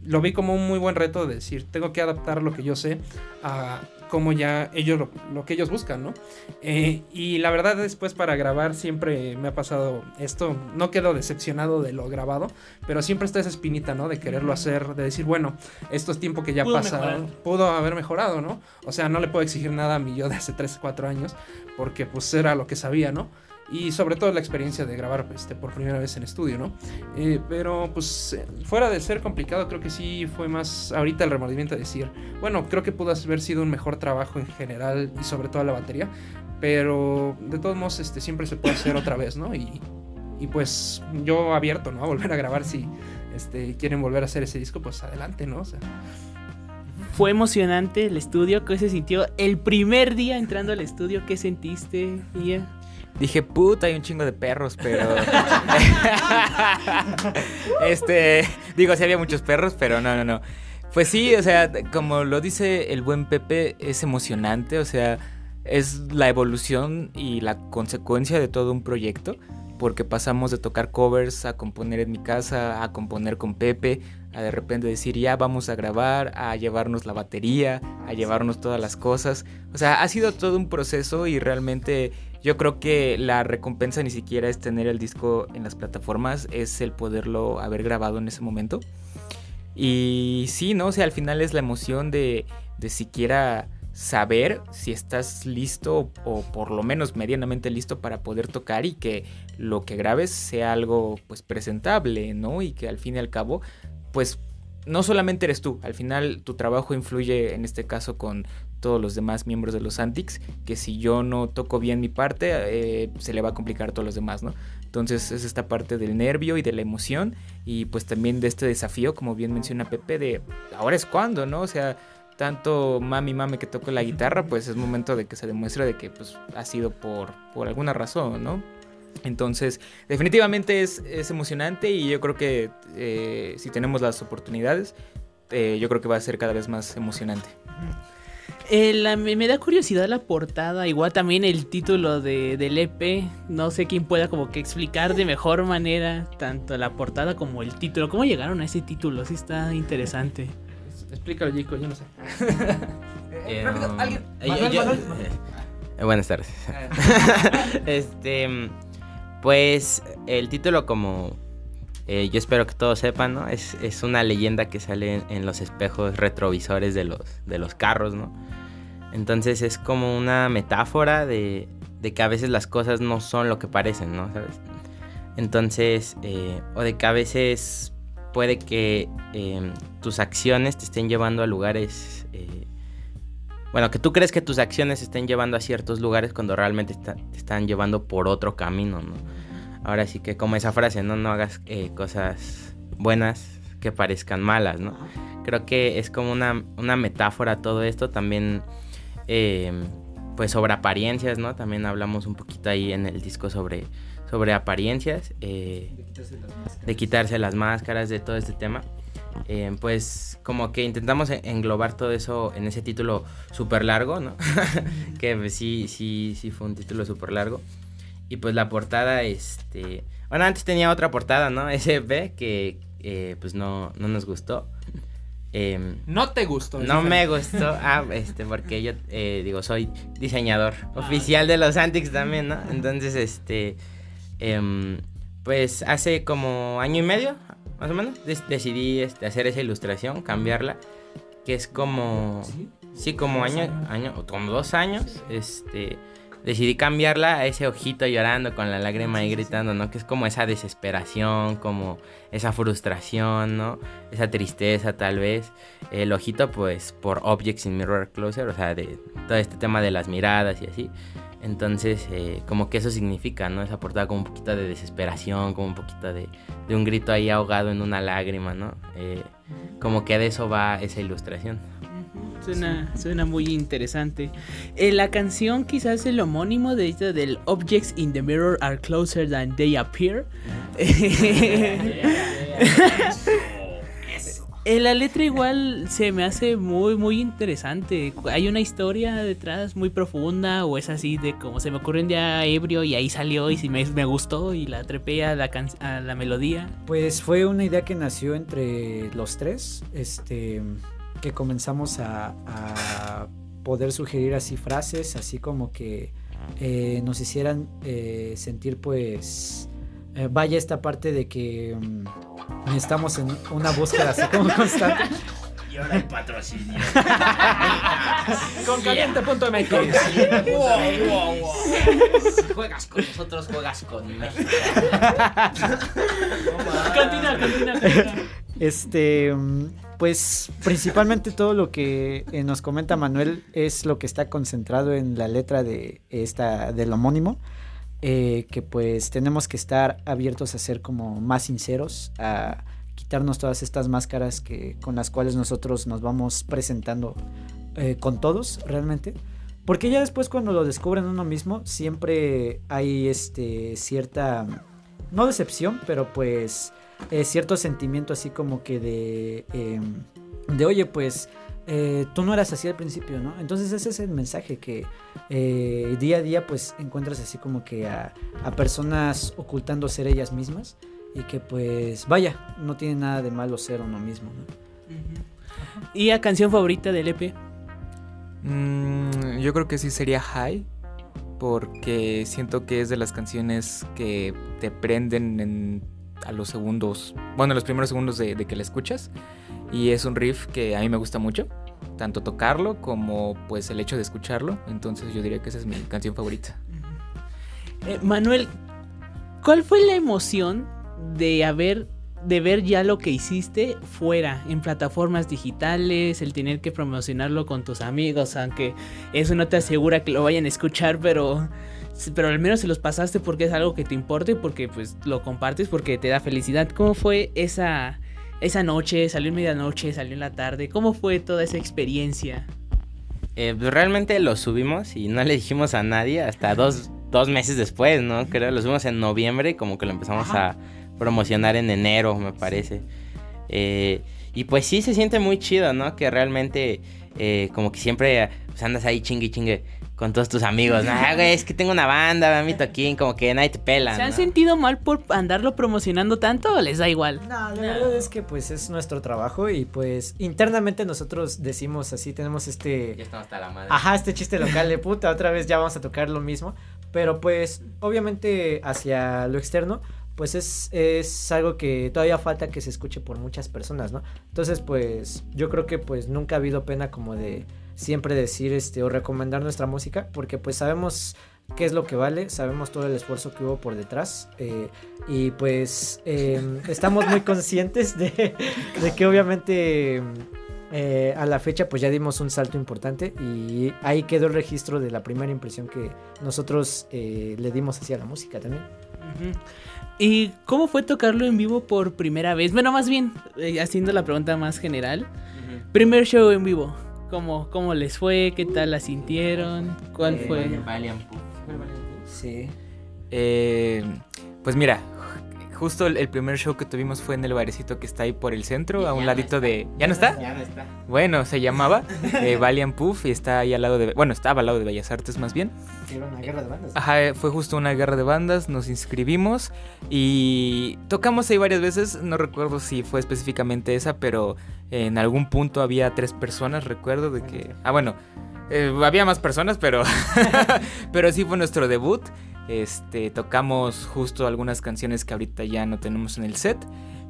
lo vi como un muy buen reto de decir, tengo que adaptar lo que yo sé a cómo ya ellos lo, que ellos buscan, ¿no? Eh, y la verdad después para grabar siempre me ha pasado esto, no quedo decepcionado de lo grabado, pero siempre está esa espinita, ¿no? De quererlo hacer, de decir, bueno, esto es tiempo que ya pasa, pudo haber mejorado, ¿no? O sea, no le puedo exigir nada a mi yo de hace 3, 4 años, porque pues era lo que sabía, ¿no? Y sobre todo la experiencia de grabar este, por primera vez en estudio, ¿no? Eh, pero pues eh, fuera de ser complicado, creo que sí fue más ahorita el remordimiento de decir, bueno, creo que pudo haber sido un mejor trabajo en general y sobre todo la batería, pero de todos modos este, siempre se puede hacer otra vez, ¿no? Y, y pues yo abierto, ¿no? A volver a grabar si este, quieren volver a hacer ese disco, pues adelante, ¿no? Fue emocionante el estudio. ¿Qué se sintió el primer día entrando al estudio? ¿Qué sentiste, Ian? Dije, puta, hay un chingo de perros, pero. este. Digo, sí había muchos perros, pero no, no, no. Pues sí, o sea, como lo dice el buen Pepe, es emocionante, o sea, es la evolución y la consecuencia de todo un proyecto, porque pasamos de tocar covers a componer en mi casa, a componer con Pepe, a de repente decir ya vamos a grabar, a llevarnos la batería, a llevarnos todas las cosas. O sea, ha sido todo un proceso y realmente yo creo que la recompensa ni siquiera es tener el disco en las plataformas, es el poderlo haber grabado en ese momento. Y sí, ¿no? O sea, al final es la emoción de, de siquiera saber si estás listo o por lo menos medianamente listo para poder tocar y que lo que grabes sea algo pues presentable, ¿no? Y que al fin y al cabo pues no solamente eres tú, al final tu trabajo influye en este caso con todos los demás miembros de los Antics, que si yo no toco bien mi parte, eh, se le va a complicar a todos los demás, ¿no? Entonces es esta parte del nervio y de la emoción y pues también de este desafío, como bien menciona Pepe, de ahora es cuando, ¿no? O sea, tanto mami mami que toco la guitarra, pues es momento de que se demuestre de que pues ha sido por, por alguna razón, ¿no? Entonces, definitivamente es, es emocionante y yo creo que eh, si tenemos las oportunidades, eh, yo creo que va a ser cada vez más emocionante. Eh, me, da curiosidad la portada, igual también el título de, del EP. No sé quién pueda como que explicar de mejor manera tanto la portada como el título. ¿Cómo llegaron a ese título? Sí está interesante. Explícalo, Chico, yo no sé. ¿alguien? buenas tardes. este, pues el título como eh, yo espero que todos sepan, ¿no? Es, es una leyenda que sale en, los espejos retrovisores de los, de los carros, ¿no? Entonces es como una metáfora de, de, que a veces las cosas no son lo que parecen, ¿no? ¿Sabes? Entonces, eh, o de que a veces puede que em, tus acciones te estén llevando a lugares... Eh, bueno, que tú crees que tus acciones estén llevando a ciertos lugares cuando realmente te están llevando por otro camino, ¿no? ahora sí que como esa frase, no, no hagas eh, cosas buenas que parezcan malas, ¿no? Creo que es como una, metáfora todo esto, también eh, pues sobre apariencias, ¿no? También hablamos un poquito ahí en el disco sobre, sobre apariencias, eh, de, quitarse las máscaras, de todo este tema. pues como que intentamos englobar todo eso en ese título súper largo, ¿no? que pues, sí, sí, sí fue un título súper largo. Y pues la portada, este... Bueno, antes tenía otra portada, ¿no? SP que eh, pues no, no nos gustó. Em, no te gustó. No me gustó. Ah, este, porque yo, eh, digo, soy diseñador ah, oficial de los Antics también, ¿no? Entonces, este... Em, pues hace como año y medio, más o menos, decidí este, hacer esa ilustración, cambiarla, que es como... Sí, como año, año, como dos años, este decidí cambiarla a ese ojito llorando con la lágrima ahí gritando, ¿no? Que es como esa desesperación, como esa frustración, ¿no? Esa tristeza tal vez. El ojito pues por Objects in Mirror Closer, o sea, de todo este tema de las miradas y así. Entonces, eh, como que eso significa, ¿no? Esa portada como un poquito de desesperación, como un poquito de, un grito ahí ahogado en una lágrima, ¿no? Eh, como que de eso va esa ilustración. Suena, suena muy interesante. Eh, la canción quizás el homónimo de del Objects in the Mirror are closer than they appear. En la letra igual se me hace muy muy interesante. Hay una historia detrás muy profunda o es así de como se me ocurrió un día ebrio y ahí salió y si me, me gustó y la trepé a la, a la melodía. Pues fue una idea que nació entre los tres. Este que comenzamos a, poder sugerir así frases, así como que eh, nos hicieran eh, sentir pues eh, vaya esta parte de que mm, estamos en una búsqueda así como constante. Y ahora el patrocinio. con caliente.mx. Si juegas con nosotros, juegas con México. continúa, continúa, continúa. Este. Mm, pues principalmente todo lo que eh, nos comenta Manuel es lo que está concentrado en la letra de esta del homónimo. Eh, que pues tenemos que estar abiertos a ser como más sinceros, a quitarnos todas estas máscaras que, con las cuales nosotros nos vamos presentando eh, con todos realmente. Porque ya después cuando lo descubren uno mismo, siempre hay este cierta, no decepción, pero pues eh, cierto sentimiento así como que de, em, de oye, pues eh, tú no eras así al principio, ¿no? Entonces ese es el mensaje que eh, día a día pues encuentras así como que a, a, personas ocultando ser ellas mismas y que pues vaya, no tiene nada de malo ser uno mismo, ¿no? Uh -huh. ¿Y a canción favorita del EP? Mm, yo creo que sí sería High. Porque siento que es de las canciones que te prenden en, a los segundos. Bueno, los primeros segundos de, que la escuchas. Y es un riff que a mí me gusta mucho. Tanto tocarlo como pues el hecho de escucharlo. Entonces yo diría que esa es mi canción favorita. Eh, Manuel, ¿cuál fue la emoción de haber de ver ya lo que hiciste fuera, en plataformas digitales, el tener que promocionarlo con tus amigos, aunque eso no te asegura que lo vayan a escuchar, pero, pero al menos se los pasaste porque es algo que te importa y porque pues lo compartes porque te da felicidad. ¿Cómo fue esa, esa noche? ¿Salió en medianoche? ¿Salió en la tarde? ¿Cómo fue toda esa experiencia? Eh, pues realmente lo subimos y no le dijimos a nadie hasta dos, dos meses después, ¿no? Creo lo subimos en noviembre y como que lo empezamos Ajá. a promocionar en enero, me parece. Eh, y pues sí se siente muy chido, ¿no? Que realmente eh, como que siempre pues andas ahí chingue chingue con todos tus amigos. ¿no? Güey, es que tengo una banda, mi toquín, como que nadie te pela. ¿Se ¿no? han sentido mal por andarlo promocionando tanto o les da igual? No, la no. verdad es que pues es nuestro trabajo y pues internamente nosotros decimos así, tenemos este... Ya estamos hasta la madre. Ajá, este chiste local de puta, otra vez ya vamos a tocar lo mismo. Pero pues obviamente hacia lo externo pues es, es, algo que todavía falta que se escuche por muchas personas, ¿no? Entonces, pues yo creo que pues nunca ha habido pena como de siempre decir este o recomendar nuestra música, porque pues sabemos qué es lo que vale, sabemos todo el esfuerzo que hubo por detrás eh, y pues eh, estamos muy conscientes de, de que obviamente eh, a la fecha pues ya dimos un salto importante y ahí quedó el registro de la primera impresión que nosotros eh, le dimos hacia la música también. Uh -huh. ¿Y cómo fue tocarlo en vivo por primera vez? Bueno, más bien, eh, haciendo la pregunta más general. Uh -huh. Primer show en vivo. ¿Cómo, ¿Cómo les fue? ¿Qué tal la sintieron? ¿Cuál Eh, fue? Valiant Sí. Eh, pues mira, justo el, el, primer show que tuvimos fue en el barecito que está ahí por el centro, a un ladito de... ¿Ya no está? Ya no está. Bueno, se llamaba eh, Valiant Puff y está ahí al lado de... Bueno, estaba al lado de Bellas Artes más bien. Era una guerra de bandas. Ajá, eh, fue justo una guerra de bandas, nos inscribimos y tocamos ahí varias veces, no recuerdo si fue específicamente esa, pero en algún punto había tres personas, recuerdo de que... Ah, bueno, eh, había más personas, pero... pero sí fue nuestro debut. Este, tocamos justo algunas canciones que ahorita ya no tenemos en el set.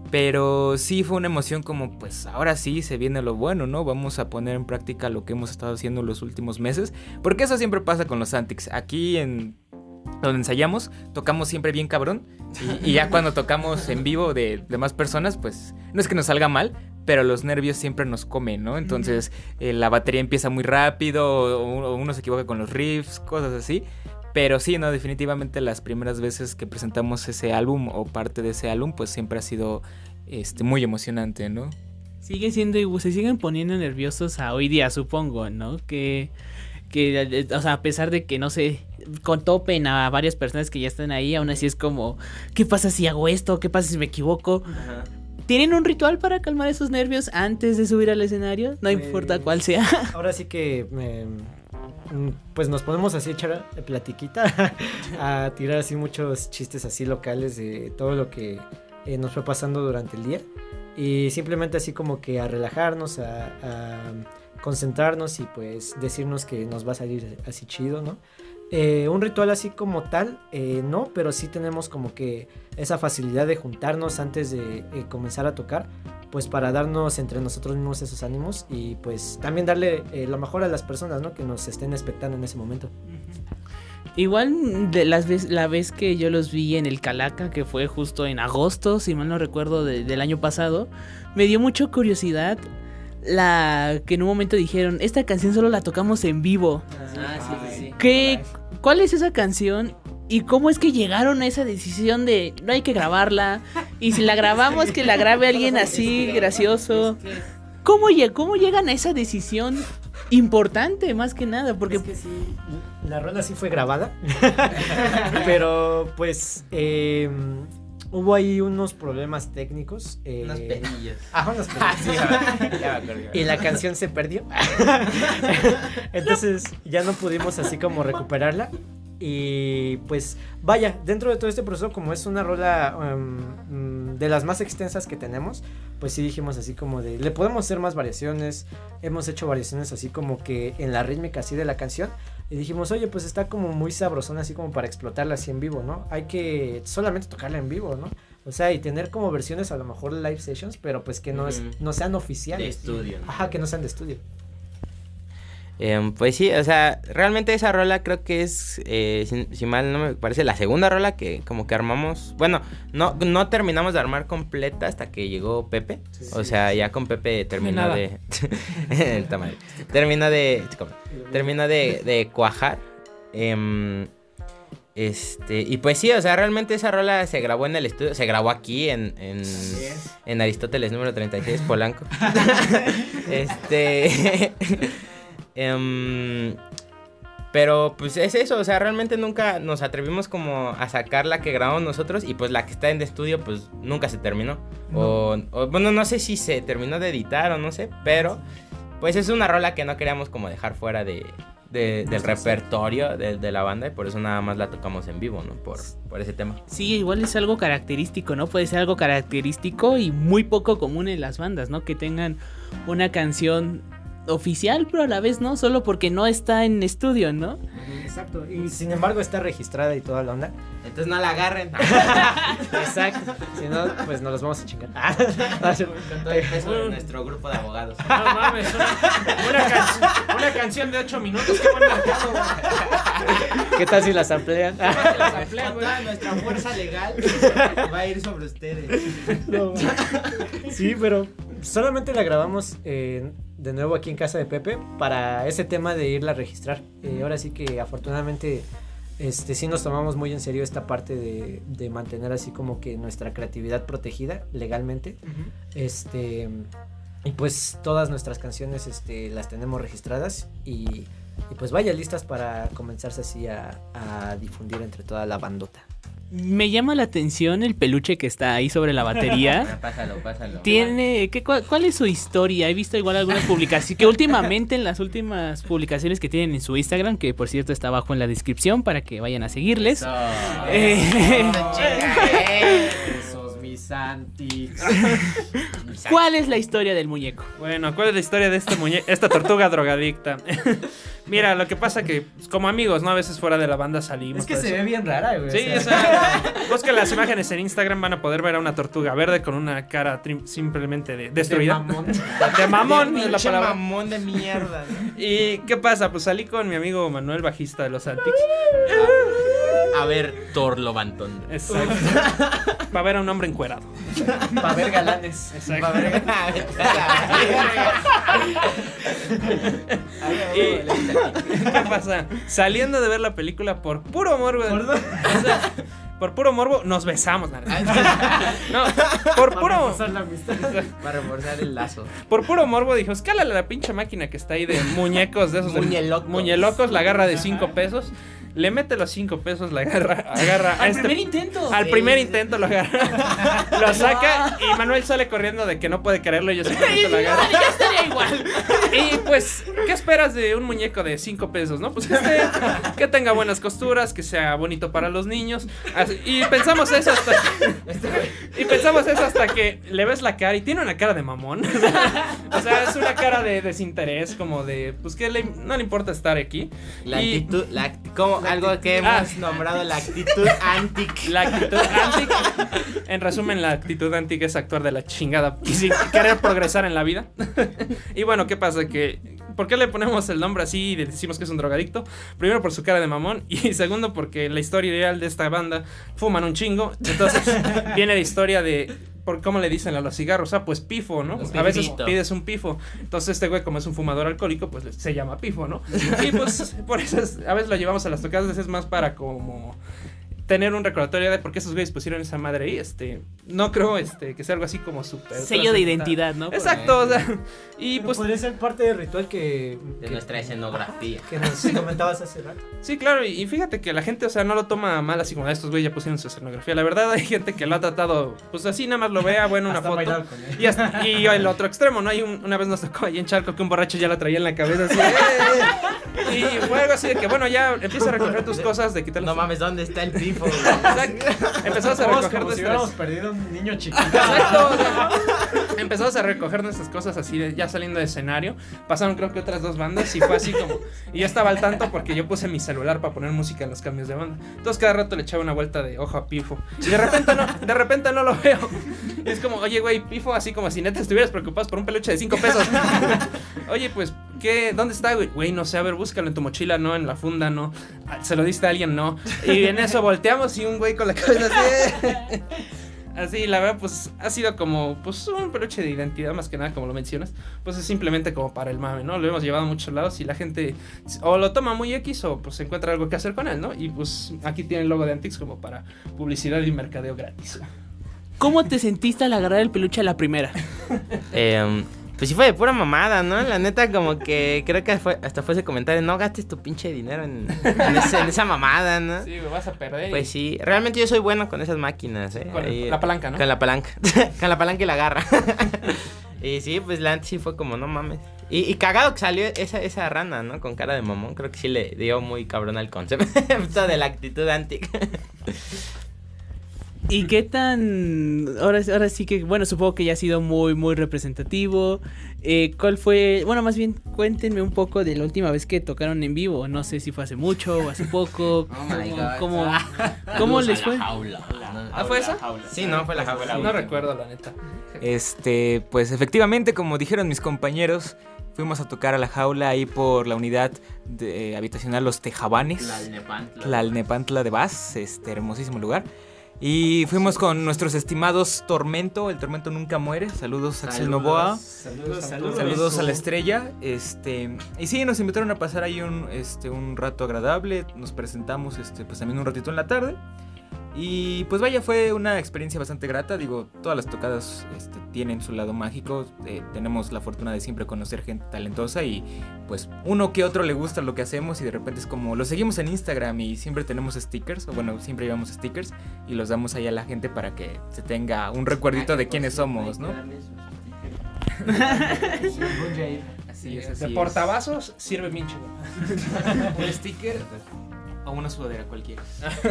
Pero sí fue una emoción como, pues ahora sí se viene lo bueno, ¿no? Vamos a poner en práctica lo que hemos estado haciendo los últimos meses. Porque eso siempre pasa con los Antics. Aquí en donde ensayamos, tocamos siempre bien cabrón. Y, ya cuando tocamos en vivo de, de, más personas, pues no es que nos salga mal, pero los nervios siempre nos comen, ¿no? Entonces eh, la batería empieza muy rápido, o uno se equivoca con los riffs, cosas así. Pero sí, no, definitivamente las primeras veces que presentamos ese álbum o parte de ese álbum, pues siempre ha sido este, muy emocionante, ¿no? Sigue siendo, se siguen poniendo nerviosos a hoy día, supongo, ¿no? Que, que, o sea, a pesar de que, no sé, con topen a varias personas que ya están ahí, aún así es como, ¿qué pasa si hago esto? ¿Qué pasa si me equivoco? Ajá. ¿Tienen un ritual para calmar esos nervios antes de subir al escenario? No pues, importa cuál sea. Ahora sí que... Eh pues nos ponemos así a echar platiquita, a tirar así muchos chistes así locales de todo lo que eh, nos fue pasando durante el día y simplemente así como que a relajarnos, a, a concentrarnos y pues decirnos que nos va a salir así chido, ¿no? Eh, un ritual así como tal, eh, no, pero sí tenemos como que esa facilidad de juntarnos antes de eh, comenzar a tocar, pues para darnos entre nosotros mismos esos ánimos y pues también darle eh, lo mejor a las personas, ¿no? Que nos estén expectando en ese momento. Igual de las vez, la vez que yo los vi en el Calaca, que fue justo en agosto, si mal no recuerdo, de, del año pasado, me dio mucha curiosidad la que en un momento dijeron, esta canción solo la tocamos en vivo. Ah, sí, sí, sí. ¿Qué, ¿Cuál es esa canción? ¿Y cómo es que llegaron a esa decisión de no hay que grabarla? Y si la grabamos, que la grabe alguien así, gracioso. ¿Cómo, ¿Cómo llegan a esa decisión importante, más que nada? Porque Es que sí, la rola sí fue grabada. pero pues eh, hubo ahí unos problemas técnicos. eh. Ajá, unos Ah, ya me acuerdo. Y la canción se perdió. Entonces ya no pudimos así como recuperarla. Y pues vaya, dentro de todo este proceso, como es una rola mm, de las más extensas que tenemos, pues sí dijimos así como de, le podemos hacer más variaciones. Hemos hecho variaciones así como que en la rítmica así de la canción. Y dijimos, oye, pues está como muy sabrosona así como para explotarla así en vivo, ¿no? Hay que solamente tocarla en vivo, ¿no? O sea, y tener como versiones a lo mejor live sessions, pero pues que no, es, no sean De oficiales. estudio. ¿no? Ajá, que no sean de estudio. Em, pues sí, o sea, realmente esa rola creo que es, eh, si, si mal no me parece, la segunda rola que como que armamos. Bueno, no, no terminamos de armar completa hasta que llegó Pepe. o sea, ya con Pepe terminó de... el tamaño. Terminó de... Terminó de, de cuajar. Em, este, y pues sí, o sea, realmente esa rola se grabó en el estudio, se grabó aquí en, en, en Aristóteles número 36, Polanco. este. Em, pero pues es eso, o sea, realmente nunca nos atrevimos como a sacar la que grabamos nosotros y pues la que está en estudio pues nunca se terminó. O, o, bueno, no sé si se terminó de editar o no sé, pero pues es una rola que no queríamos como dejar fuera de, de- del repertorio de, de la banda y por eso nada más la tocamos en vivo, ¿no? Por, por ese tema. Sí, igual es algo característico, ¿no? Puede ser algo característico y muy poco común en las bandas, ¿no? Que tengan una canción oficial, pero a la vez no, solo porque no está en estudio, ¿no? Exacto. Y sin embargo está registrada y toda la onda. Entonces no la agarren. Exacto. Si no, pues nos los vamos a chingar. Con todo el peso de nuestro grupo de abogados. No mames, una, una canción- una canción de 8 minutos, qué buen mercado, güey. ¿Qué tal si las amplían? Con toda nuestra fuerza legal va a ir sobre ustedes. No. Sí, pero solamente la grabamos eh, de nuevo aquí en casa de Pepe para ese tema de irla a registrar. Eh, ahora sí que afortunadamente este sí nos tomamos muy en serio esta parte de, de mantener así como que nuestra creatividad protegida legalmente. Este y pues todas nuestras canciones este, las tenemos registradas y, y pues vaya listas para comenzarse así a, a difundir entre toda la bandota. Me llama la atención el peluche que está ahí sobre la batería. Pásalo, pásalo. Tiene, ¿qué, cuál, cuál es su historia? He visto igual algunas publicaciones, que últimamente en las últimas publicaciones que tienen en su Instagram, que por cierto está abajo en la descripción para que vayan a seguirles. Eh, antis. ¿Cuál es la historia del muñeco? Bueno, ¿cuál es la historia de este muñe esta tortuga drogadicta? Mira, lo que pasa que pues, como amigos, ¿no? A veces fuera de la banda salimos. todo eso. bien rara, güey. Sí, o sea, busquen las imágenes en Instagram, van a poder ver a una tortuga verde con una cara simplemente de- destruida. De mamón, es la Pinche palabra. mamón de mierda. ¿no? ¿Y qué pasa? Pues salí con mi amigo Manuel, bajista de los Antics. A ver, Thor Lobantón. Exacto. Para ver a un hombre encuerado. Para ver galanes. Exacto. Y... ¿Qué pasa? Saliendo de ver la película por puro morbo. o sea, por puro morbo nos besamos. la. No, por puro Para reforzar el lazo. por puro morbo dijo, escálale la pinche máquina que está ahí de muñecos de esos de- Muñelocos. muñelocos, la agarra de 5 pesos. Le mete los 5 pesos, la agarra, agarra a Al este- primer intento. Al Sí, primer intento lo agarra. lo saca y Manuel sale corriendo de que no puede creerlo y yo simplemente lo agarro. Ya estaría igual. Y pues, ¿qué esperas de un muñeco de 5 pesos, no? Pues que, esté- que tenga buenas costuras, que sea bonito para los niños. Así- y pensamos eso hasta Y pensamos eso hasta que le ves la cara y tiene una cara de mamón. o sea, es una cara de desinterés, como de, pues que le- no le importa estar aquí. La Y- actitud, la como algo que hemos Ah. nombrado la actitud antic. La actitud antic. En resumen, la actitud antic es actuar de la chingada y sin querer progresar en la vida. y bueno, ¿qué pasa? Que. ¿Por qué le ponemos el nombre así y le decimos que es un drogadicto? Primero por su cara de mamón y segundo porque la historia ideal de esta banda fuman un chingo. Entonces viene la historia de por cómo le dicen a los cigarros, ah, pues pifo, ¿no? A veces pifito. pides un pifo. Entonces este güey como es un fumador alcohólico, pues se llama pifo, ¿no? Y pues por eso es- a veces lo llevamos a las tocadas, es más para como tener un recordatorio de por qué esos güeyes pusieron esa madre ahí. Este, no creo este, que sea algo así como súper. Sello de identidad, ¿no? Exacto, o sea, y Pero pues podría ser parte del ritual que, De que- nuestra escenografía. que nos comentabas hace rato. Sí, claro, y, y fíjate que la gente, o sea, no lo toma mal así como "Ah, estos güeyes ya pusieron su escenografía. La verdad, hay gente que lo ha tratado, pues así nada más lo vea, bueno, una foto. bailar con él. Y, hasta- y el otro extremo, ¿no? Hay un- una vez nos tocó ahí en Charco que un borracho ya la traía en la cabeza así. "Eh, eh". Y fue algo así de que, bueno, ya empieza a recoger tus cosas, de quitarlas. No mames, ¿dónde está el Exacto. Empezamos a recoger como si nuestras- hubiéramos perdido un niño chiquito. Exacto. o sea, empezamos a recoger nuestras cosas así, de- ya saliendo de escenario. Pasaron creo que otras dos bandas y fue así como... Y yo estaba al tanto porque yo puse mi celular para poner música en los cambios de banda. Entonces cada rato le echaba una vuelta de ojo a Pifo. Y de repente no, de repente no lo veo. Y es como, oye, güey, Pifo, así como si neta estuvieras preocupado por un peluche de 5 pesos. Oye, pues, ¿qué? ¿Dónde está, güey? Güey, no sé, a ver, búscalo en tu mochila, no, en la funda, no. Ah, Se lo diste a alguien, no. Y en eso volteamos y un güey con la cabeza así. Así, la verdad, pues ha sido como pues un peluche de identidad, más que nada, como lo mencionas. Pues es simplemente como para el mame, ¿no? Lo hemos llevado a muchos lados y la gente o lo toma muy X o pues encuentra algo que hacer con él, ¿no? Y pues aquí tiene el logo de Antix como para publicidad y mercadeo gratis. ¿Cómo te sentiste al agarrar el peluche a la primera? Em, pues sí fue de pura mamada, ¿no? La neta, como que creo que fue, hasta fue ese comentario, no gastes tu pinche dinero en, en ese- en esa mamada, ¿no? Sí, me vas a perder. Pues sí, realmente yo soy bueno con esas máquinas, ¿eh? Con Ahí- la palanca, ¿no? Con la palanca, con la palanca y la garra. y sí, pues la neta sí fue como, no mames. Y, y cagado que salió esa, esa rana, ¿no? Con cara de mamón, creo que sí le dio muy cabrón al concepto de la actitud anti. ¿Y qué tan... Ahora, ahora sí que, bueno, supongo que ya ha sido muy, muy representativo. Eh, ¿Cuál fue... Bueno, más bien cuéntenme un poco de la última vez que tocaron en vivo. No sé si fue hace mucho o hace poco. Oh my ¿Cómo- God. ¿Cómo, cómo les fue? ¿Ah, fue esa? Sí, no, fue la jaula. No recuerdo, la neta. Este, pues efectivamente, como dijeron mis compañeros, fuimos a tocar a la jaula ahí por la unidad de, eh, habitacional Los Tejabanes. Tlalnepantla de Vaz, este hermosísimo lugar. Y fuimos con nuestros estimados Tormento, el Tormento nunca muere. Saludos, Axel Novoa. Saludos, Saludos a la estrella. Este, y sí, nos invitaron a pasar ahí un, este, un rato agradable. Nos presentamos este, pues también un ratito en la tarde. Y pues vaya, fue una experiencia bastante grata. Digo, todas las tocadas este, tienen su lado mágico. eh, tenemos la fortuna de siempre conocer gente talentosa y pues uno que otro le gusta lo que hacemos y de repente es como, lo seguimos en Instagram y siempre tenemos stickers, o bueno, siempre llevamos stickers y los damos ahí a la gente para que se tenga un recuerdito de quiénes somos, ¿no? Así es, así De es. portavasos sirve bien chido. Un sticker o una sudadera cualquiera.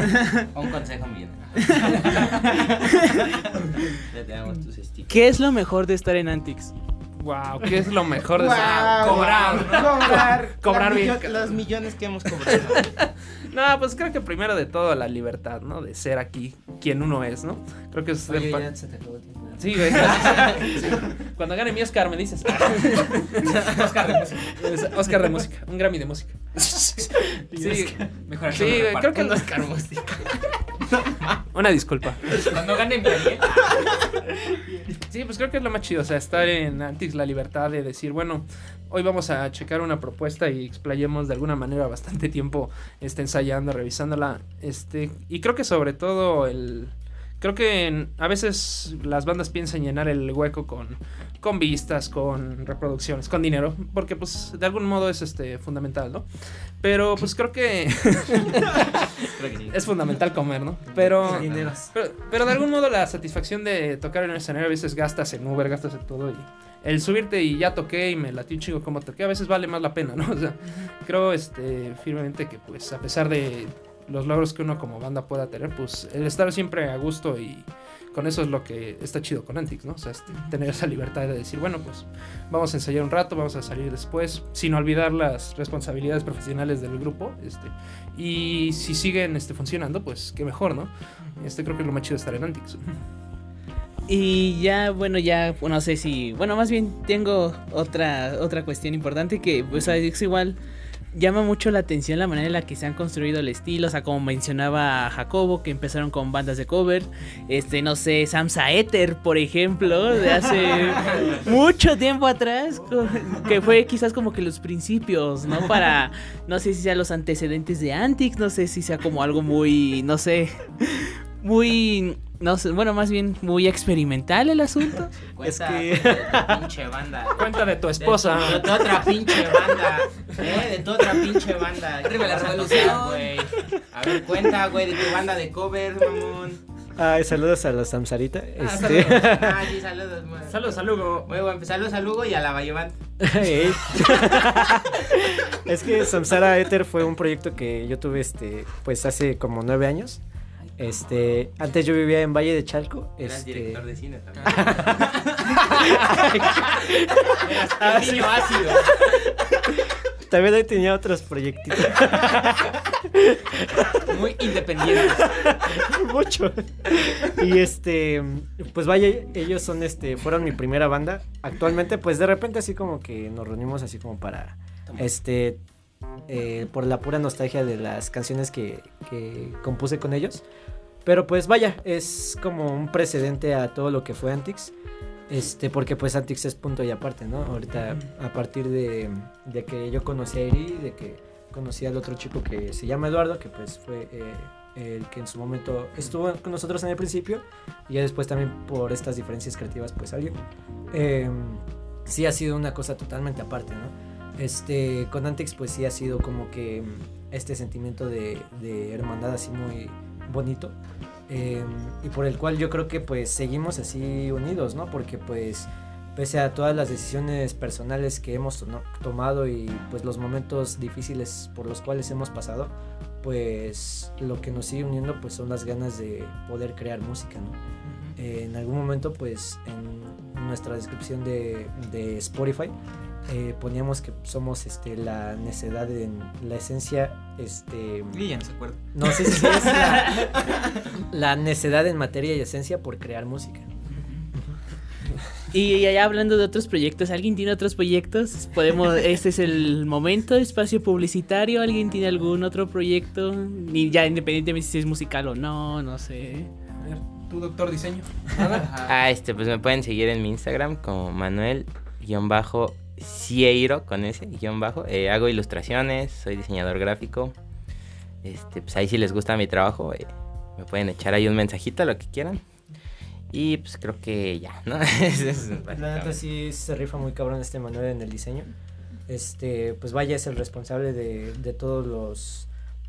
Un consejo damos tus stickers. ¿Qué es lo mejor de estar en Antix? Wow, ¿qué es lo mejor de Wow, cobrar? Cobrar. Cobrar Los bien. millo- Los millones que hemos cobrado. No, pues creo que primero de todo la libertad, ¿no? De ser aquí quien uno es, ¿no? Creo que es... Oye, ya se te acabó el tiempo. Sí, güey. Sí. Cuando gane mi Oscar me dices. Oscar de música. Oscar de música. Un Grammy de música. Sí, Mejor sí, güey, creo que Una disculpa. Cuando gane mi Sí, pues creo que es lo más chido, o sea, estar en Antix la libertad de decir, bueno, hoy vamos a checar una propuesta y explayemos de alguna manera bastante tiempo este, ensayando, revisándola, este, y creo que sobre todo el... Creo que en- a veces las bandas piensan llenar el hueco con, con vistas, con reproducciones, con dinero, porque pues de algún modo es este fundamental, ¿no? Pero pues creo que Creo que sí. es fundamental comer, ¿no? Pero, Dineros. pero, pero de algún modo la satisfacción de tocar en el escenario a veces gastas en Uber, gastas en todo y el subirte y ya toqué y me latí un chingo como toqué a veces vale más la pena, ¿no? O sea, creo este firmemente que pues a pesar de los logros que uno como banda pueda tener, pues el estar siempre a gusto y con eso es lo que está chido con Antix, ¿no? O sea, este, tener esa libertad de decir, bueno, pues vamos a ensayar un rato, vamos a salir después, sin olvidar las responsabilidades profesionales del grupo, este, y si siguen este, funcionando, pues qué mejor, ¿no? Este creo que es lo más chido estar en Antix. Y ya, bueno, ya, no sé si, bueno, más bien tengo otra, otra cuestión importante que, pues, es igual, llama mucho la atención la manera en la que se han construido el estilo, o sea, como mencionaba Jacobo, que empezaron con bandas de cover, este, no sé, Sam Saeter, por ejemplo, de hace mucho tiempo atrás, que fue quizás como que los principios, ¿no? Para, no sé si sea los antecedentes de Antix, no sé si sea como algo muy, no sé, muy, no sé, bueno, más bien muy experimental el asunto. Cuenta que- de tu pinche banda. Cuenta de tu esposa. De, de tu otra pinche banda. ¿Eh? De tu otra pinche banda. Arriba la a revolución. güey. A ver, cuenta, güey, de tu banda de cover, mamón. Ay, saludos a los Samsarita. Ah, Este... saludos. Ah, sí, saludos, güey. Saludos, saludos. Muy bueno, pues saludos a Lugo y a la Bayevant. Ey. es que Samsara Ether fue un proyecto que yo tuve este pues hace como nueve años. Este, antes yo vivía en Valle de Chalco. Eras Este, director de cine también. Eras niño ácido. también ahí tenía otros proyectitos. Muy independiente. Mucho. Y este, pues vaya, ellos son este, fueron mi primera banda. Actualmente, pues de repente así como que nos reunimos así como para, este, eh, por la pura nostalgia de las canciones que, que compuse con ellos. Pero pues vaya, es como un precedente a todo lo que fue Antix. Este, porque pues Antix es punto y aparte, ¿no? Ahorita, a partir de, de que yo conocí a Eri, de que conocí al otro chico que se llama Eduardo, que pues fue eh, el que en su momento estuvo con nosotros en el principio, y ya después también por estas diferencias creativas pues salió. Eh, sí ha sido una cosa totalmente aparte, ¿no? Este, con Antix pues sí ha sido como que mm, este sentimiento de, de hermandad así muy bonito. eh, y por el cual yo creo que pues seguimos así unidos, ¿no? Porque pues pese a todas las decisiones personales que hemos to- tomado y pues los momentos difíciles por los cuales hemos pasado, pues lo que nos sigue uniendo pues son las ganas de poder crear música, ¿no? Eh, en algún momento pues en nuestra descripción de, de Spotify eh, poníamos que somos este, la necedad en la esencia, este... Y ya no se acuerda. No sé si es la, la necedad en materia y esencia por crear música. Y ya hablando de otros proyectos, ¿alguien tiene otros proyectos? Podemos, este es el momento, espacio publicitario, ¿alguien tiene algún otro proyecto? Ni ya independientemente si es musical o no, no sé. A ver, tu doctor diseño. Ah, este, pues me pueden seguir en mi Instagram como Manuel-Cieiro con ese guion bajo. Eh, hago ilustraciones, soy diseñador gráfico. Este, pues ahí si les gusta mi trabajo, eh, me pueden echar ahí un mensajito, lo que quieran. Y pues creo que ya, ¿no? Es La neta sí se rifa muy cabrón este Manuel en el diseño. Este, pues vaya, es el responsable de, de todos los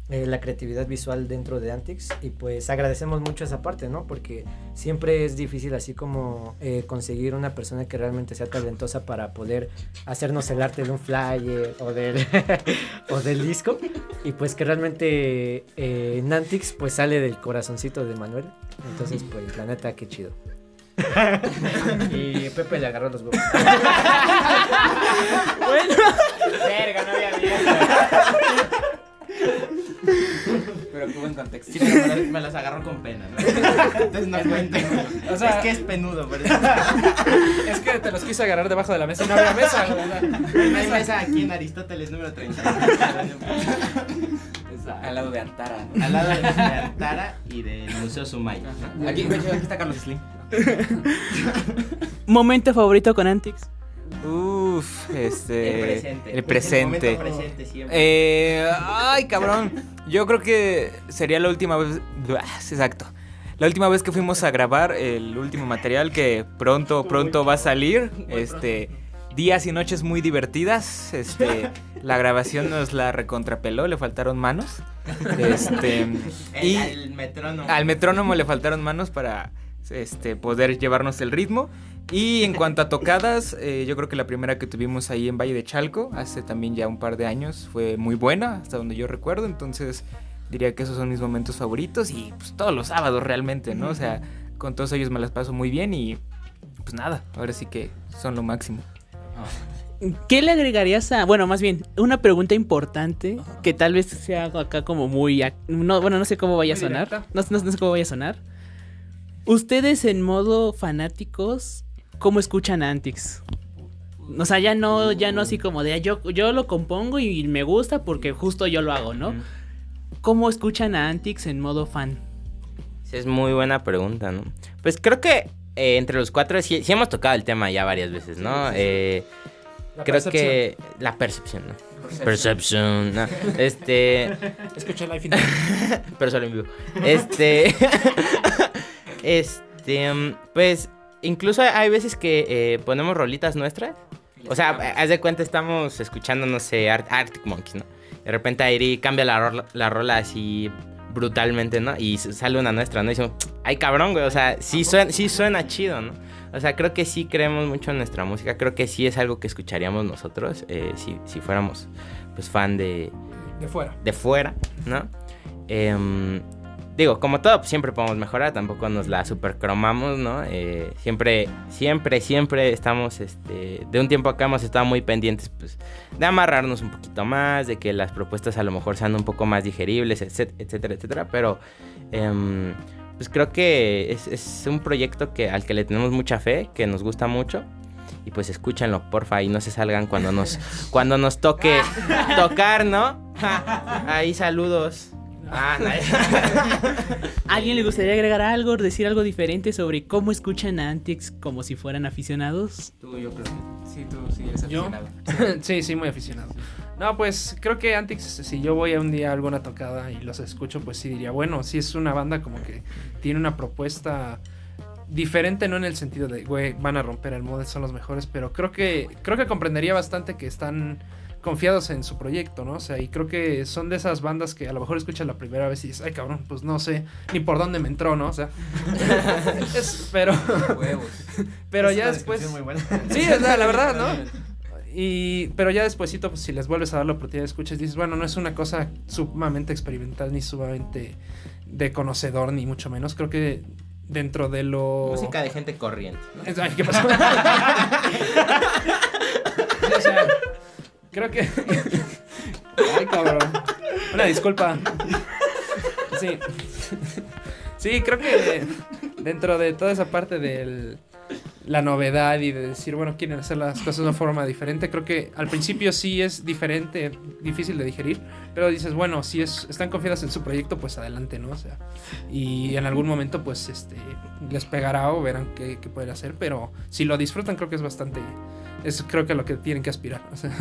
eh, la creatividad visual dentro de Antix y pues agradecemos mucho esa parte, ¿no? Porque siempre es difícil así como eh, conseguir una persona que realmente sea talentosa para poder hacernos el arte de un flyer o del o del disco y pues que realmente eh, en Antix pues sale del corazoncito de Manuel. Entonces, pues la neta qué chido. y Pepe le agarró los huevos. Verga, no había visto. Pero qué buen contexto. Sí, pero me las, me las agarró con pena, ¿no? Entonces no cuento. O sea- es que es penudo, pero Es que te los quise agarrar debajo de la mesa y no había mesa, no hay mesa aquí en Aristóteles número 30. Al lado de Antara. ¿no? Al lado de Antara y del Museo Sumaya. ¿no? Aquí, aquí está Carlos Slim. ¿Momento favorito con Antix? Uf, este. El presente. El presente. El presente siempre. Eh, ay, cabrón. Yo creo que sería la última vez. Exacto. La última vez que fuimos a grabar el último material que pronto, pronto va a salir. Este. Días y noches muy divertidas. Este. La grabación nos la recontrapeló, le faltaron manos. Este. El, y al metrónomo. al metrónomo le faltaron manos para este, poder llevarnos el ritmo. Y en cuanto a tocadas, eh, yo creo que la primera que tuvimos ahí en Valle de Chalco, hace también ya un par de años, fue muy buena, hasta donde yo recuerdo. Entonces diría que esos son mis momentos favoritos y pues todos los sábados realmente, ¿no? O sea, con todos ellos me las paso muy bien y pues nada, ahora sí que son lo máximo. ¿Qué le agregarías a, bueno, más bien, una pregunta importante que tal vez sea acá como muy, no, bueno, no sé cómo vaya a sonar, directa. no, no- no sé cómo vaya a sonar. Ustedes en modo fanáticos, ¿cómo escuchan Antix? O sea, ya no, ya no así como de "Ah, yo, yo lo compongo y me gusta porque justo yo lo hago, ¿no? ¿Cómo escuchan a Antix en modo fan? Sí, es muy buena pregunta, ¿no? Pues creo que eh, entre los cuatro sí, sí hemos tocado el tema ya varias veces, ¿no? Eh, creo percepción. que la percepción, ¿no? Perception, ¿no? Este, Escuché Life in the- pero solo en vivo. Este, este, mm, pues incluso hay veces que eh, ponemos rolitas nuestras. O sea, haz de cuenta estamos escuchando, no sé, Ar- Arctic Monkeys, ¿no? De repente Airi cambia la rola, la rola así brutalmente, ¿no? Y sale una nuestra, ¿no? Y decimos, ay cabrón, güey, o sea, sí suena, sí suena chido, ¿no? O sea, creo que sí creemos mucho en nuestra música, creo que sí es algo que escucharíamos nosotros eh, si, si fuéramos, pues, fan de, de fuera. de fuera, ¿no? Em, digo, como todo, pues, siempre podemos mejorar, tampoco nos la supercromamos, ¿no? Eh, siempre, siempre, siempre estamos, este, de un tiempo acá hemos estado muy pendientes, pues, de amarrarnos un poquito más, de que las propuestas a lo mejor sean un poco más digeribles, etc- etcétera, etcétera, pero, em, pues creo que es, es un proyecto que, al que le tenemos mucha fe, que nos gusta mucho. Y pues escúchenlo, porfa, y no se salgan cuando nos, cuando nos toque tocar, ¿no? Ahí saludos. Ah, ¿A ¿Alguien le gustaría agregar algo, decir algo diferente sobre cómo escuchan a Antix como si fueran aficionados? Tú, yo creo que sí, tú sí eres ¿Yo? aficionado. sí, sí, muy aficionado. No, pues creo que Antix, si yo voy a un día a alguna tocada y los escucho, pues sí diría, bueno, sí es una banda como que tiene una propuesta diferente, no en el sentido de, güey, van a romper el modelo, son los mejores, pero creo que creo que comprendería bastante que están confiados en su proyecto, ¿no? O sea, y creo que son de esas bandas que a lo mejor escuchas la primera vez y dices, ay cabrón, pues no sé ni por dónde me entró, ¿no? O sea, es- pero, pero Es ya una después... descripción muy buena. Sí, o sea, la verdad, ¿no? Y, pero ya despuesito, pues si les vuelves a dar la oportunidad de escuchas, dices, bueno, no es una cosa sumamente experimental ni sumamente de conocedor, ni mucho menos. Creo que dentro de lo... Música de gente corriente. ¿no? Es- Ay, ¿qué pasó? Sí, o sea, creo que... Ay, cabrón. Una disculpa. Sí. Sí, creo que dentro de toda esa parte de la novedad y de decir, bueno, quieren hacer las cosas de una forma diferente, creo que al principio sí es diferente, difícil de digerir, pero dices, bueno, si es, están confiadas en su proyecto, pues adelante, ¿no? O sea, y en algún momento, pues, este, les pegará o verán qué, qué pueden hacer, pero si lo disfrutan, creo que es bastante, es creo que lo que tienen que aspirar, o sea,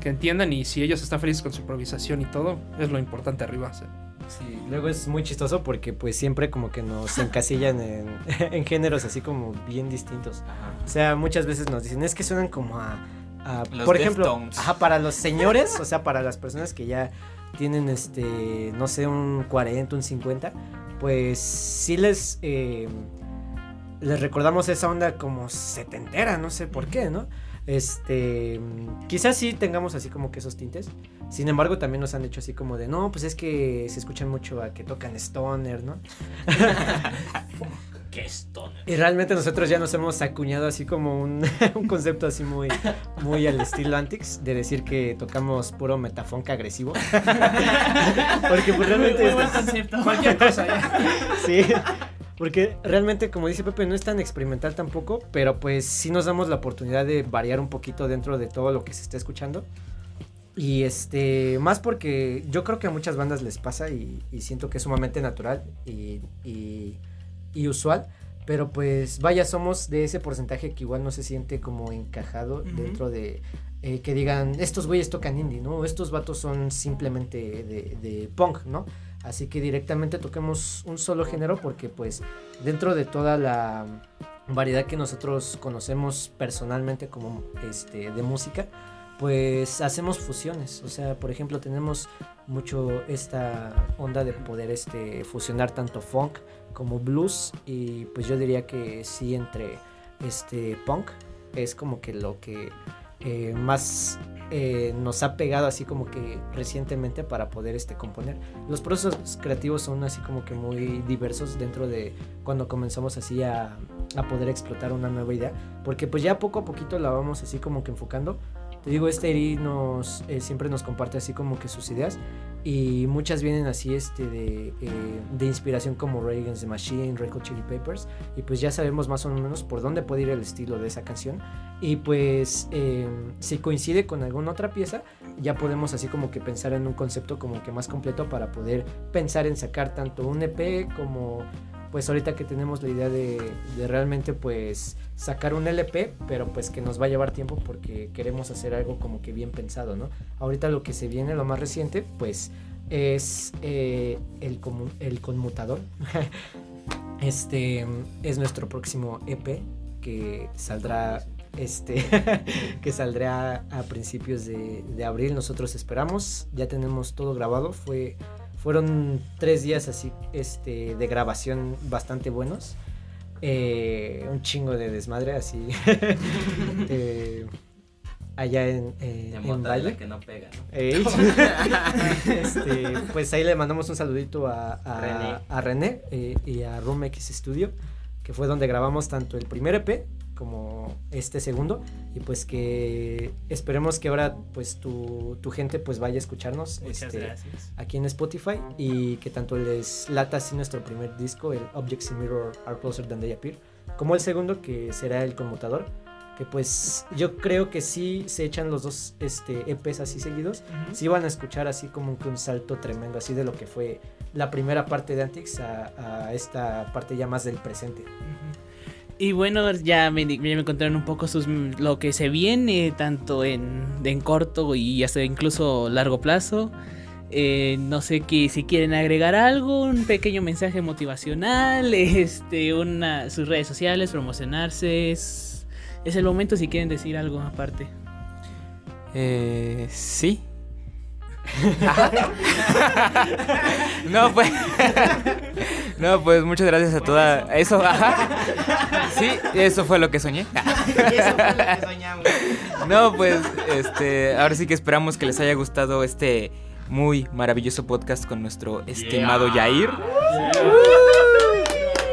que entiendan y si ellos están felices con su improvisación y todo, es lo importante arriba, o sea. Sí, luego es muy chistoso porque pues siempre como que nos encasillan en, en géneros así como bien distintos. O sea, muchas veces nos dicen, es que suenan como a... a- Los por ejemplo, ajá, para los señores, o sea, para las personas que ya tienen este, no sé, un 40, un 50, pues sí les... eh, les recordamos esa onda como setentera, no sé por qué, ¿no? Este, mm, quizás sí tengamos así como que esos tintes. Sin embargo, también nos han dicho así como de, no, pues es que se escuchan mucho a que tocan stoner, ¿no? ¿Qué stoner? Y realmente nosotros ya nos hemos acuñado así como un, un concepto así muy, muy al estilo Antix, de decir que tocamos puro metafunk agresivo. Porque pues realmente... Muy buen es- concepto. Cualquier cosa, ya. Sí, porque realmente, como dice Pepe, no es tan experimental tampoco, pero pues sí nos damos la oportunidad de variar un poquito dentro de todo lo que se está escuchando. Y este, más porque yo creo que a muchas bandas les pasa y, y siento que es sumamente natural y, y- y usual. Pero pues vaya, somos de ese porcentaje que igual no se siente como encajado Ujú. dentro de eh, que digan, estos güeyes tocan indie, ¿no? Estos vatos son simplemente de, de punk, ¿no? Así que directamente toquemos un solo género porque pues dentro de toda la variedad que nosotros conocemos personalmente como este de música, pues hacemos fusiones. O sea, por ejemplo, tenemos mucho esta onda de poder este fusionar tanto funk como blues y pues yo diría que sí entre este punk es como que lo que eh, más eh, nos ha pegado así como que recientemente para poder este componer. Los procesos creativos son así como que muy diversos dentro de cuando comenzamos así a, a poder explotar una nueva idea, porque pues ya poco a poquito la vamos así como que enfocando, Te digo, este Eri nos, eh, siempre nos comparte así como que sus ideas y muchas vienen así este de, eh, de inspiración como Reagan's the Machine, Red Hot Chili Peppers y pues ya sabemos más o menos por dónde puede ir el estilo de esa canción y pues eh, si coincide con alguna otra pieza ya podemos así como que pensar en un concepto como que más completo para poder pensar en sacar tanto un EP como pues ahorita que tenemos la idea de, realmente pues sacar un LP, pero pues que nos va a llevar tiempo porque queremos hacer algo como que bien pensado, ¿no? Ahorita lo que se viene, lo más reciente, pues es eh, el, el conmutador. este es nuestro próximo EP que saldrá este que saldrá a principios de abril nosotros esperamos ya tenemos todo grabado fue fueron tres días así este, de grabación bastante buenos. Eh, un chingo de desmadre así. eh, allá en, eh, en Valle. que no pega, ¿no? este, pues ahí le mandamos un saludito a, a René, a René eh, y a Room X Studio, que fue donde grabamos tanto el primer EP como este segundo. Y pues que esperemos que ahora pues tu, tu gente pues vaya a escucharnos este, aquí en Spotify. Y que tanto les lata así nuestro primer disco el Objects in Mirror Are Closer Than They Appear como el segundo que será el conmutador. Que pues yo creo que sí se echan los dos este, EPs así seguidos. Uh -huh. sí van a escuchar así como que un salto tremendo así de lo que fue la primera parte de Antix a, a esta parte ya más del presente. Uh -huh. Y bueno, ya me, ya me contaron un poco sus, lo que se viene, tanto en, en corto y hasta incluso largo plazo. Eh, no sé que, si quieren agregar algo, un pequeño mensaje motivacional, este, una, sus redes sociales, promocionarse. Es, es el momento si quieren decir algo aparte. Eh, sí. no, pues. No, pues muchas gracias a toda. Eso, ajá. Sí, eso fue lo que soñé. eso fue lo que soñamos. No, pues, este. Ahora sí que esperamos que les haya gustado este muy maravilloso podcast con nuestro estimado yeah. Yair. Yeah.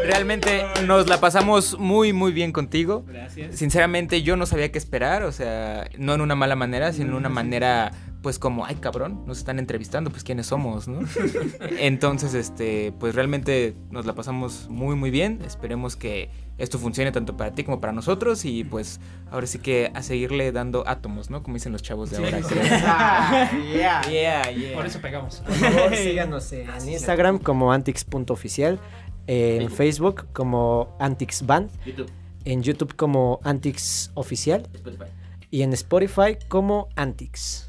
Realmente nos la pasamos muy, muy bien contigo. Gracias. Sinceramente, yo no sabía qué esperar, o sea, no en una mala manera, sino en una manera pues como, ay cabrón, nos están entrevistando, pues quiénes somos, ¿no? Entonces, este, pues realmente nos la pasamos muy, muy bien. Esperemos que esto funcione tanto para ti como para nosotros y pues ahora sí que a seguirle dando átomos, ¿no? Como dicen los chavos de Sí, ahora. sí. Ah, yeah, yeah. Por eso pegamos. Por favor, síganos en Instagram como antix.oficial, en Facebook como Antix Band, YouTube, en YouTube como Antix Oficial Spotify. y en Spotify como Antix.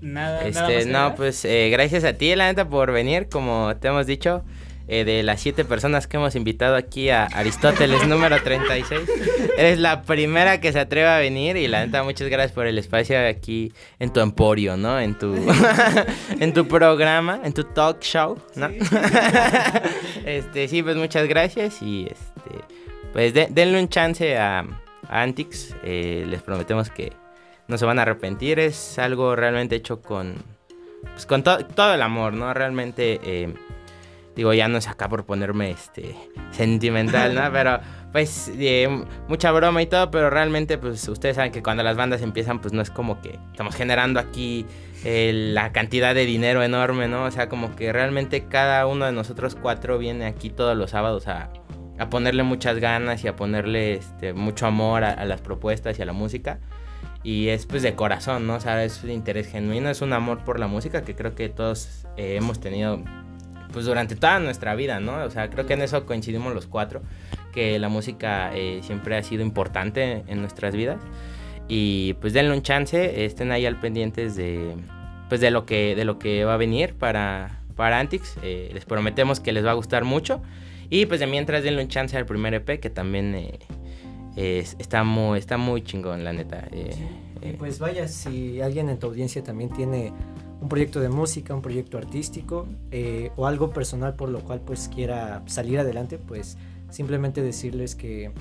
Nada, nada más Este, no, pues eh, gracias a ti, la neta, por venir. Como te hemos dicho, eh, de las siete personas que hemos invitado aquí a Aristóteles número 36, eres la primera que se atreve a venir. Y la neta, muchas gracias por el espacio aquí en tu emporio, ¿no? En tu, en tu programa, en tu talk show, ¿no? este, sí, pues muchas gracias. Y este, pues de- denle un chance a, a Antix. eh, les prometemos que no se van a arrepentir. Es algo realmente hecho con, pues, con to- todo el amor, ¿no? Realmente, eh, digo, ya no es acá por ponerme este sentimental, ¿no? Pero, pues, eh, mucha broma y todo, pero realmente, pues, ustedes saben que cuando las bandas empiezan, pues, no es como que estamos generando aquí eh, la cantidad de dinero enorme, ¿no? O sea, como que realmente cada uno de nosotros cuatro viene aquí todos los sábados a, a ponerle muchas ganas y a ponerle este, mucho amor a, a las propuestas y a la música. Y es pues de corazón, ¿no? O sea, es un interés genuino, es un amor por la música que creo que todos eh, hemos tenido pues durante toda nuestra vida, ¿no? O sea, creo que en eso coincidimos los cuatro, que la música eh, siempre ha sido importante en nuestras vidas. Y pues denle un chance, estén ahí al pendientes de pues de lo que de lo que va a venir para para Antix. Eh, les prometemos que les va a gustar mucho. Y pues de mientras denle un chance al primer EP que también eh, es- está muy está muy chingón, la neta. Eh, Y eh, pues vaya, si alguien en tu audiencia también tiene un proyecto de música, un proyecto artístico eh, o algo personal por lo cual pues quiera salir adelante, pues simplemente decirles que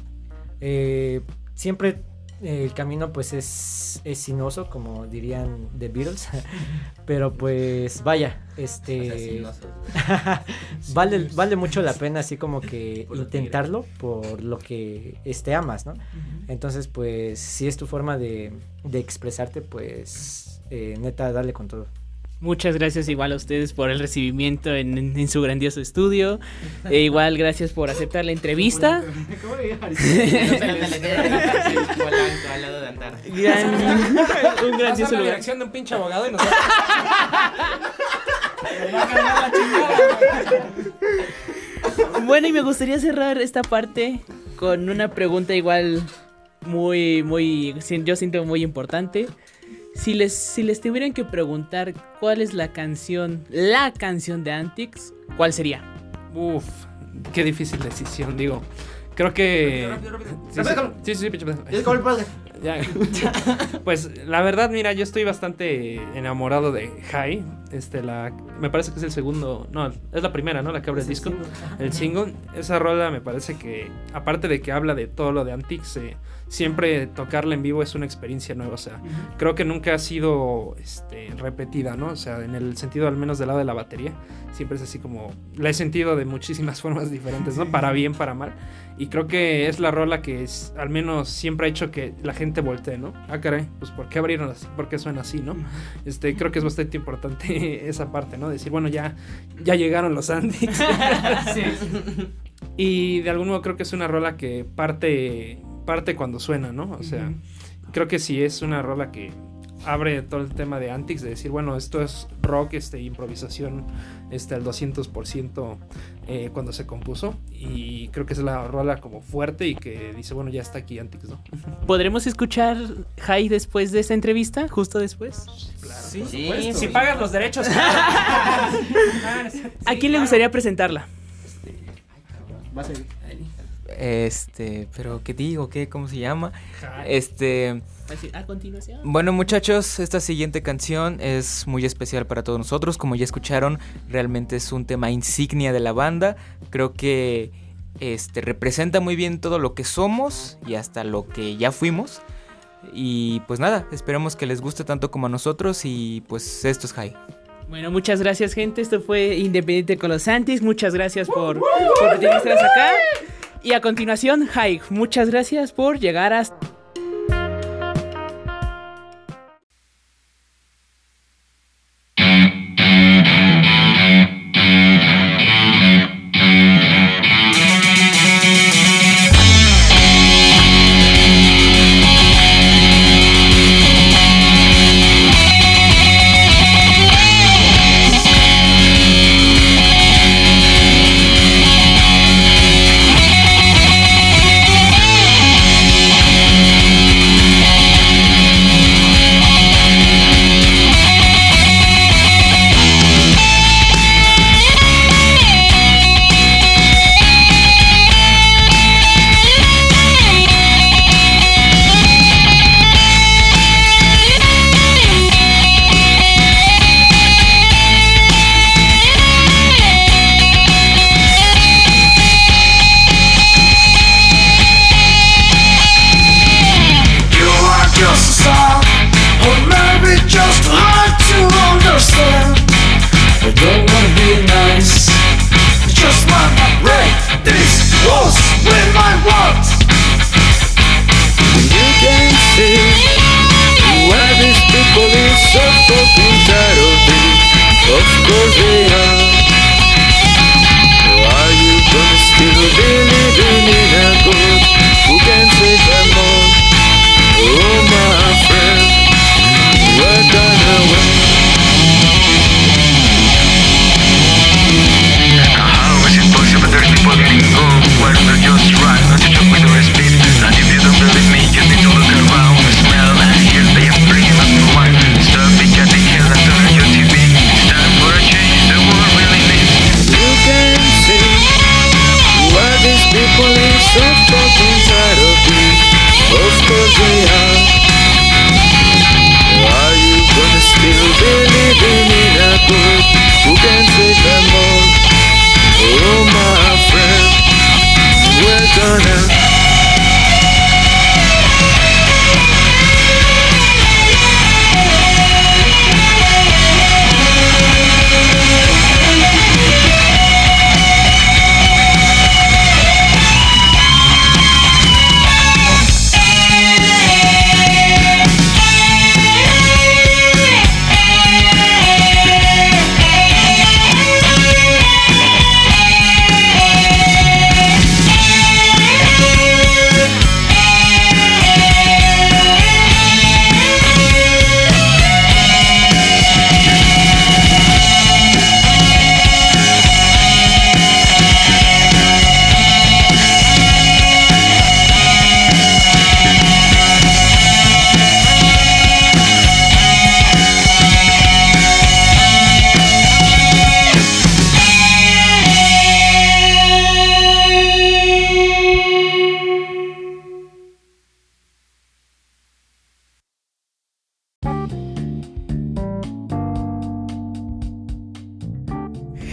eh, siempre el camino pues es, es sinuoso, como dirían The Beatles, pero pues vaya, este vale, vale mucho la pena así como que intentarlo por lo que este amas, ¿no? Entonces pues si es tu forma de, de expresarte, pues eh, neta, dale con todo. Muchas gracias igual a ustedes por el recibimiento en, en su grandioso estudio. E igual gracias por aceptar la entrevista. Gran- un grandioso Pasa la lugar. dirección de un pinche abogado y nos Bueno, y me gustaría cerrar esta parte con una pregunta igual muy, muy, yo siento muy importante. Si les, si les tuvieran que preguntar cuál es la canción, la canción de Antics, ¿cuál sería? Uf, qué difícil decisión, digo. Creo que. Sí, sí, sí, sí, pinche pedo. Ya. Pues la verdad, mira, yo estoy bastante enamorado de High. Este, la, me parece que es el segundo, no, es la primera, ¿no? La que abre el disco, el single. Esa rola me parece que, aparte de que habla de todo lo de Antics, eh, siempre tocarla en vivo es una experiencia nueva. O sea, creo que nunca ha sido este, repetida, ¿no? O sea, en el sentido al menos del lado de la batería, siempre es así como, la he sentido de muchísimas formas diferentes, ¿no? Para bien, para mal. Y creo que es la rola que es, al menos siempre ha hecho que la gente voltee, ¿no? Ah, caray, pues ¿por qué abrieron así? ¿Por qué suena así, no? Este, creo que es bastante importante esa parte, ¿no? Decir, bueno, ya, ya llegaron los Antics. Y de algún modo creo que es una rola que parte, parte cuando suena, ¿no? O sea, creo que sí es una rola que abre todo el tema de Antics, de decir, bueno, esto es rock, este, improvisación este, al 200% eh, cuando se compuso. Y creo que es la rola como fuerte y que dice, bueno, ya está aquí Antics, ¿no? ¿Podremos escuchar High después de esta entrevista? ¿Justo después? Sí, Si pagas los derechos. ¿A quién le gustaría presentarla? Este, pero ¿qué digo? ¿Qué? ¿Cómo se llama? Este, A continuación. bueno muchachos, esta siguiente canción es muy especial para todos nosotros. Como ya escucharon, realmente es un tema insignia de la banda. Creo que este representa muy bien todo lo que somos y hasta lo que ya fuimos. Y pues nada, esperemos que les guste tanto como a nosotros y pues esto es High. Bueno, muchas gracias, gente. Esto fue Independiente con los Antis. Muchas gracias por, por hasta acá. Y a continuación, High. Muchas gracias por llegar hasta.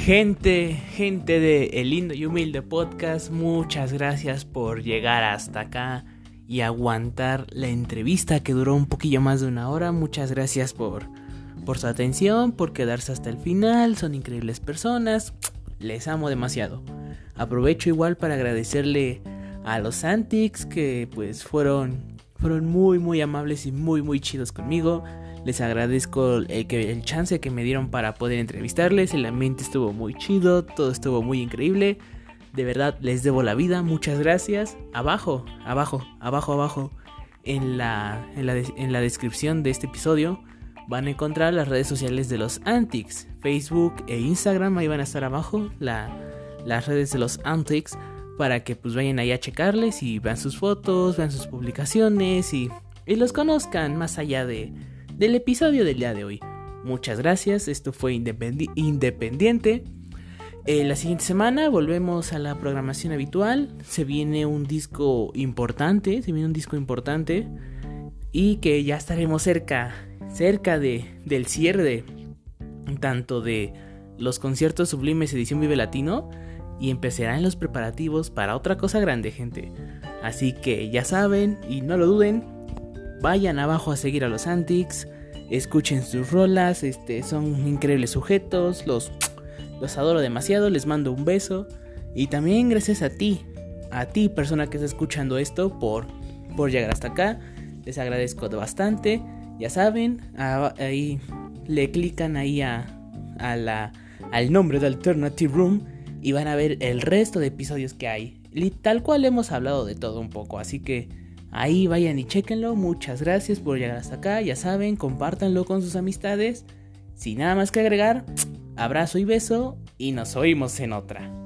Gente, gente de El Lindo y Humilde Podcast, muchas gracias por llegar hasta acá y aguantar la entrevista que duró un poquillo más de una hora. Muchas gracias por, por su atención, por quedarse hasta el final. Son increíbles personas. Les amo demasiado. Aprovecho igual para agradecerle a los Antics que pues fueron, fueron muy muy amables y muy muy chidos conmigo. Les agradezco el, que, el chance que me dieron para poder entrevistarles. El ambiente estuvo muy chido, todo estuvo muy increíble. De verdad, les debo la vida. Muchas gracias. Abajo, abajo, abajo, abajo. En la, en la, en la descripción de este episodio van a encontrar las redes sociales de los Antics. Facebook e Instagram. Ahí van a estar abajo la, las redes de los Antics. Para que pues vayan ahí a checarles y vean sus fotos, vean sus publicaciones y, y los conozcan más allá de, del episodio del día de hoy. Muchas gracias, esto fue Independi- Independiente. Eh, la siguiente semana volvemos a la programación habitual. Se viene un disco importante, se viene un disco importante y que ya estaremos cerca, cerca de, del cierre tanto de los conciertos sublimes edición Vive Latino y empezarán los preparativos para otra cosa grande, gente. Así que ya saben y no lo duden, vayan abajo a seguir a los Antics, escuchen sus rolas, este, son increíbles sujetos, los, los adoro demasiado, les mando un beso. Y también gracias a ti, a ti persona que está escuchando esto por, por llegar hasta acá, les agradezco bastante, ya saben, ahí le clican ahí a, a la, al nombre de Alternative Room y van a ver el resto de episodios que hay. Tal cual hemos hablado de todo un poco, así que ahí vayan y chequenlo. Muchas gracias por llegar hasta acá, ya saben, compártanlo con sus amistades. Sin nada más que agregar, abrazo y beso y nos oímos en otra.